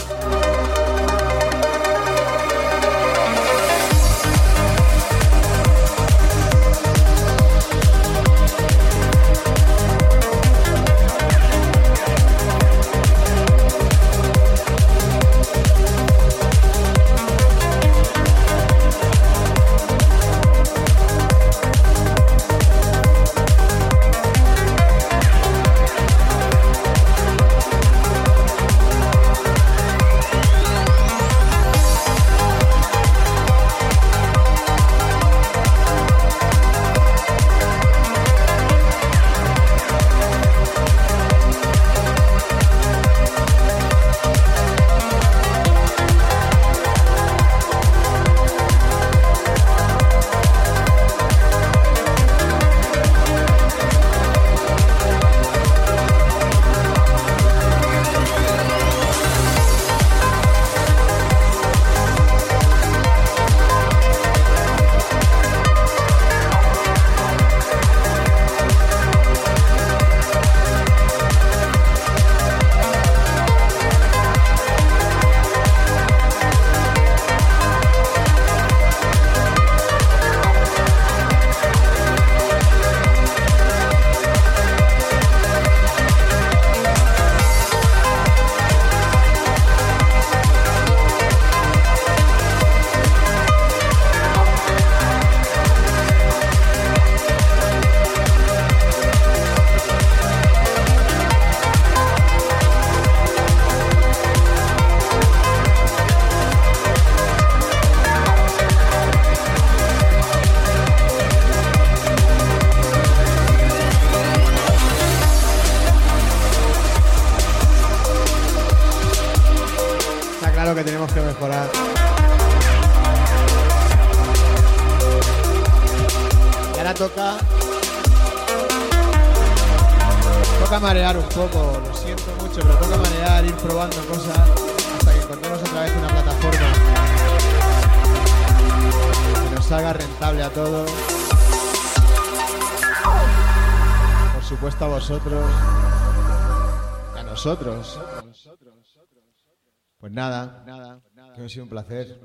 Ha sido un placer.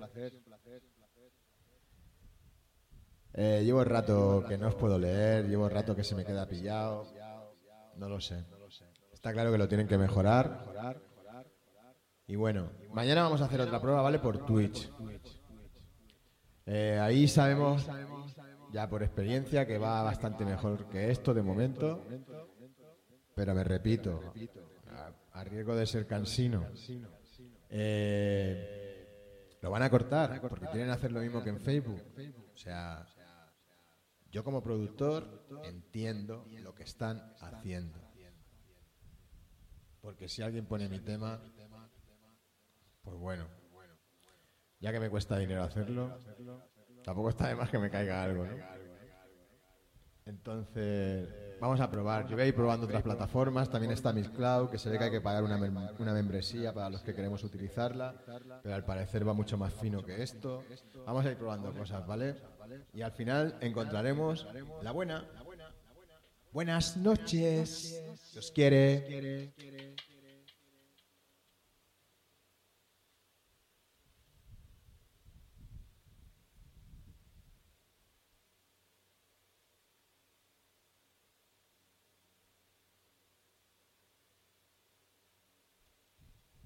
Eh, llevo rato que no os puedo leer, llevo rato que se me queda pillado. No lo sé. Está claro que lo tienen que mejorar. Y bueno, mañana vamos a hacer otra prueba, ¿vale? Por Twitch. Eh, ahí sabemos, ya por experiencia, que va bastante mejor que esto de momento. Pero me repito, a riesgo de ser cansino, eh, lo van a cortar porque quieren hacer lo mismo que en Facebook. O sea, yo como productor entiendo lo que están haciendo. Porque si alguien pone mi tema, pues bueno, ya que me cuesta dinero hacerlo, tampoco está de más que me caiga algo, ¿no? Entonces, vamos a probar. Yo voy a ir probando otras plataformas. También está Miss Cloud, que se ve que hay que pagar una, mem- una membresía para los que queremos utilizarla, pero al parecer va mucho más fino que esto. Vamos a ir probando cosas, ¿vale? Y al final encontraremos la buena. Buenas noches. Os quiere.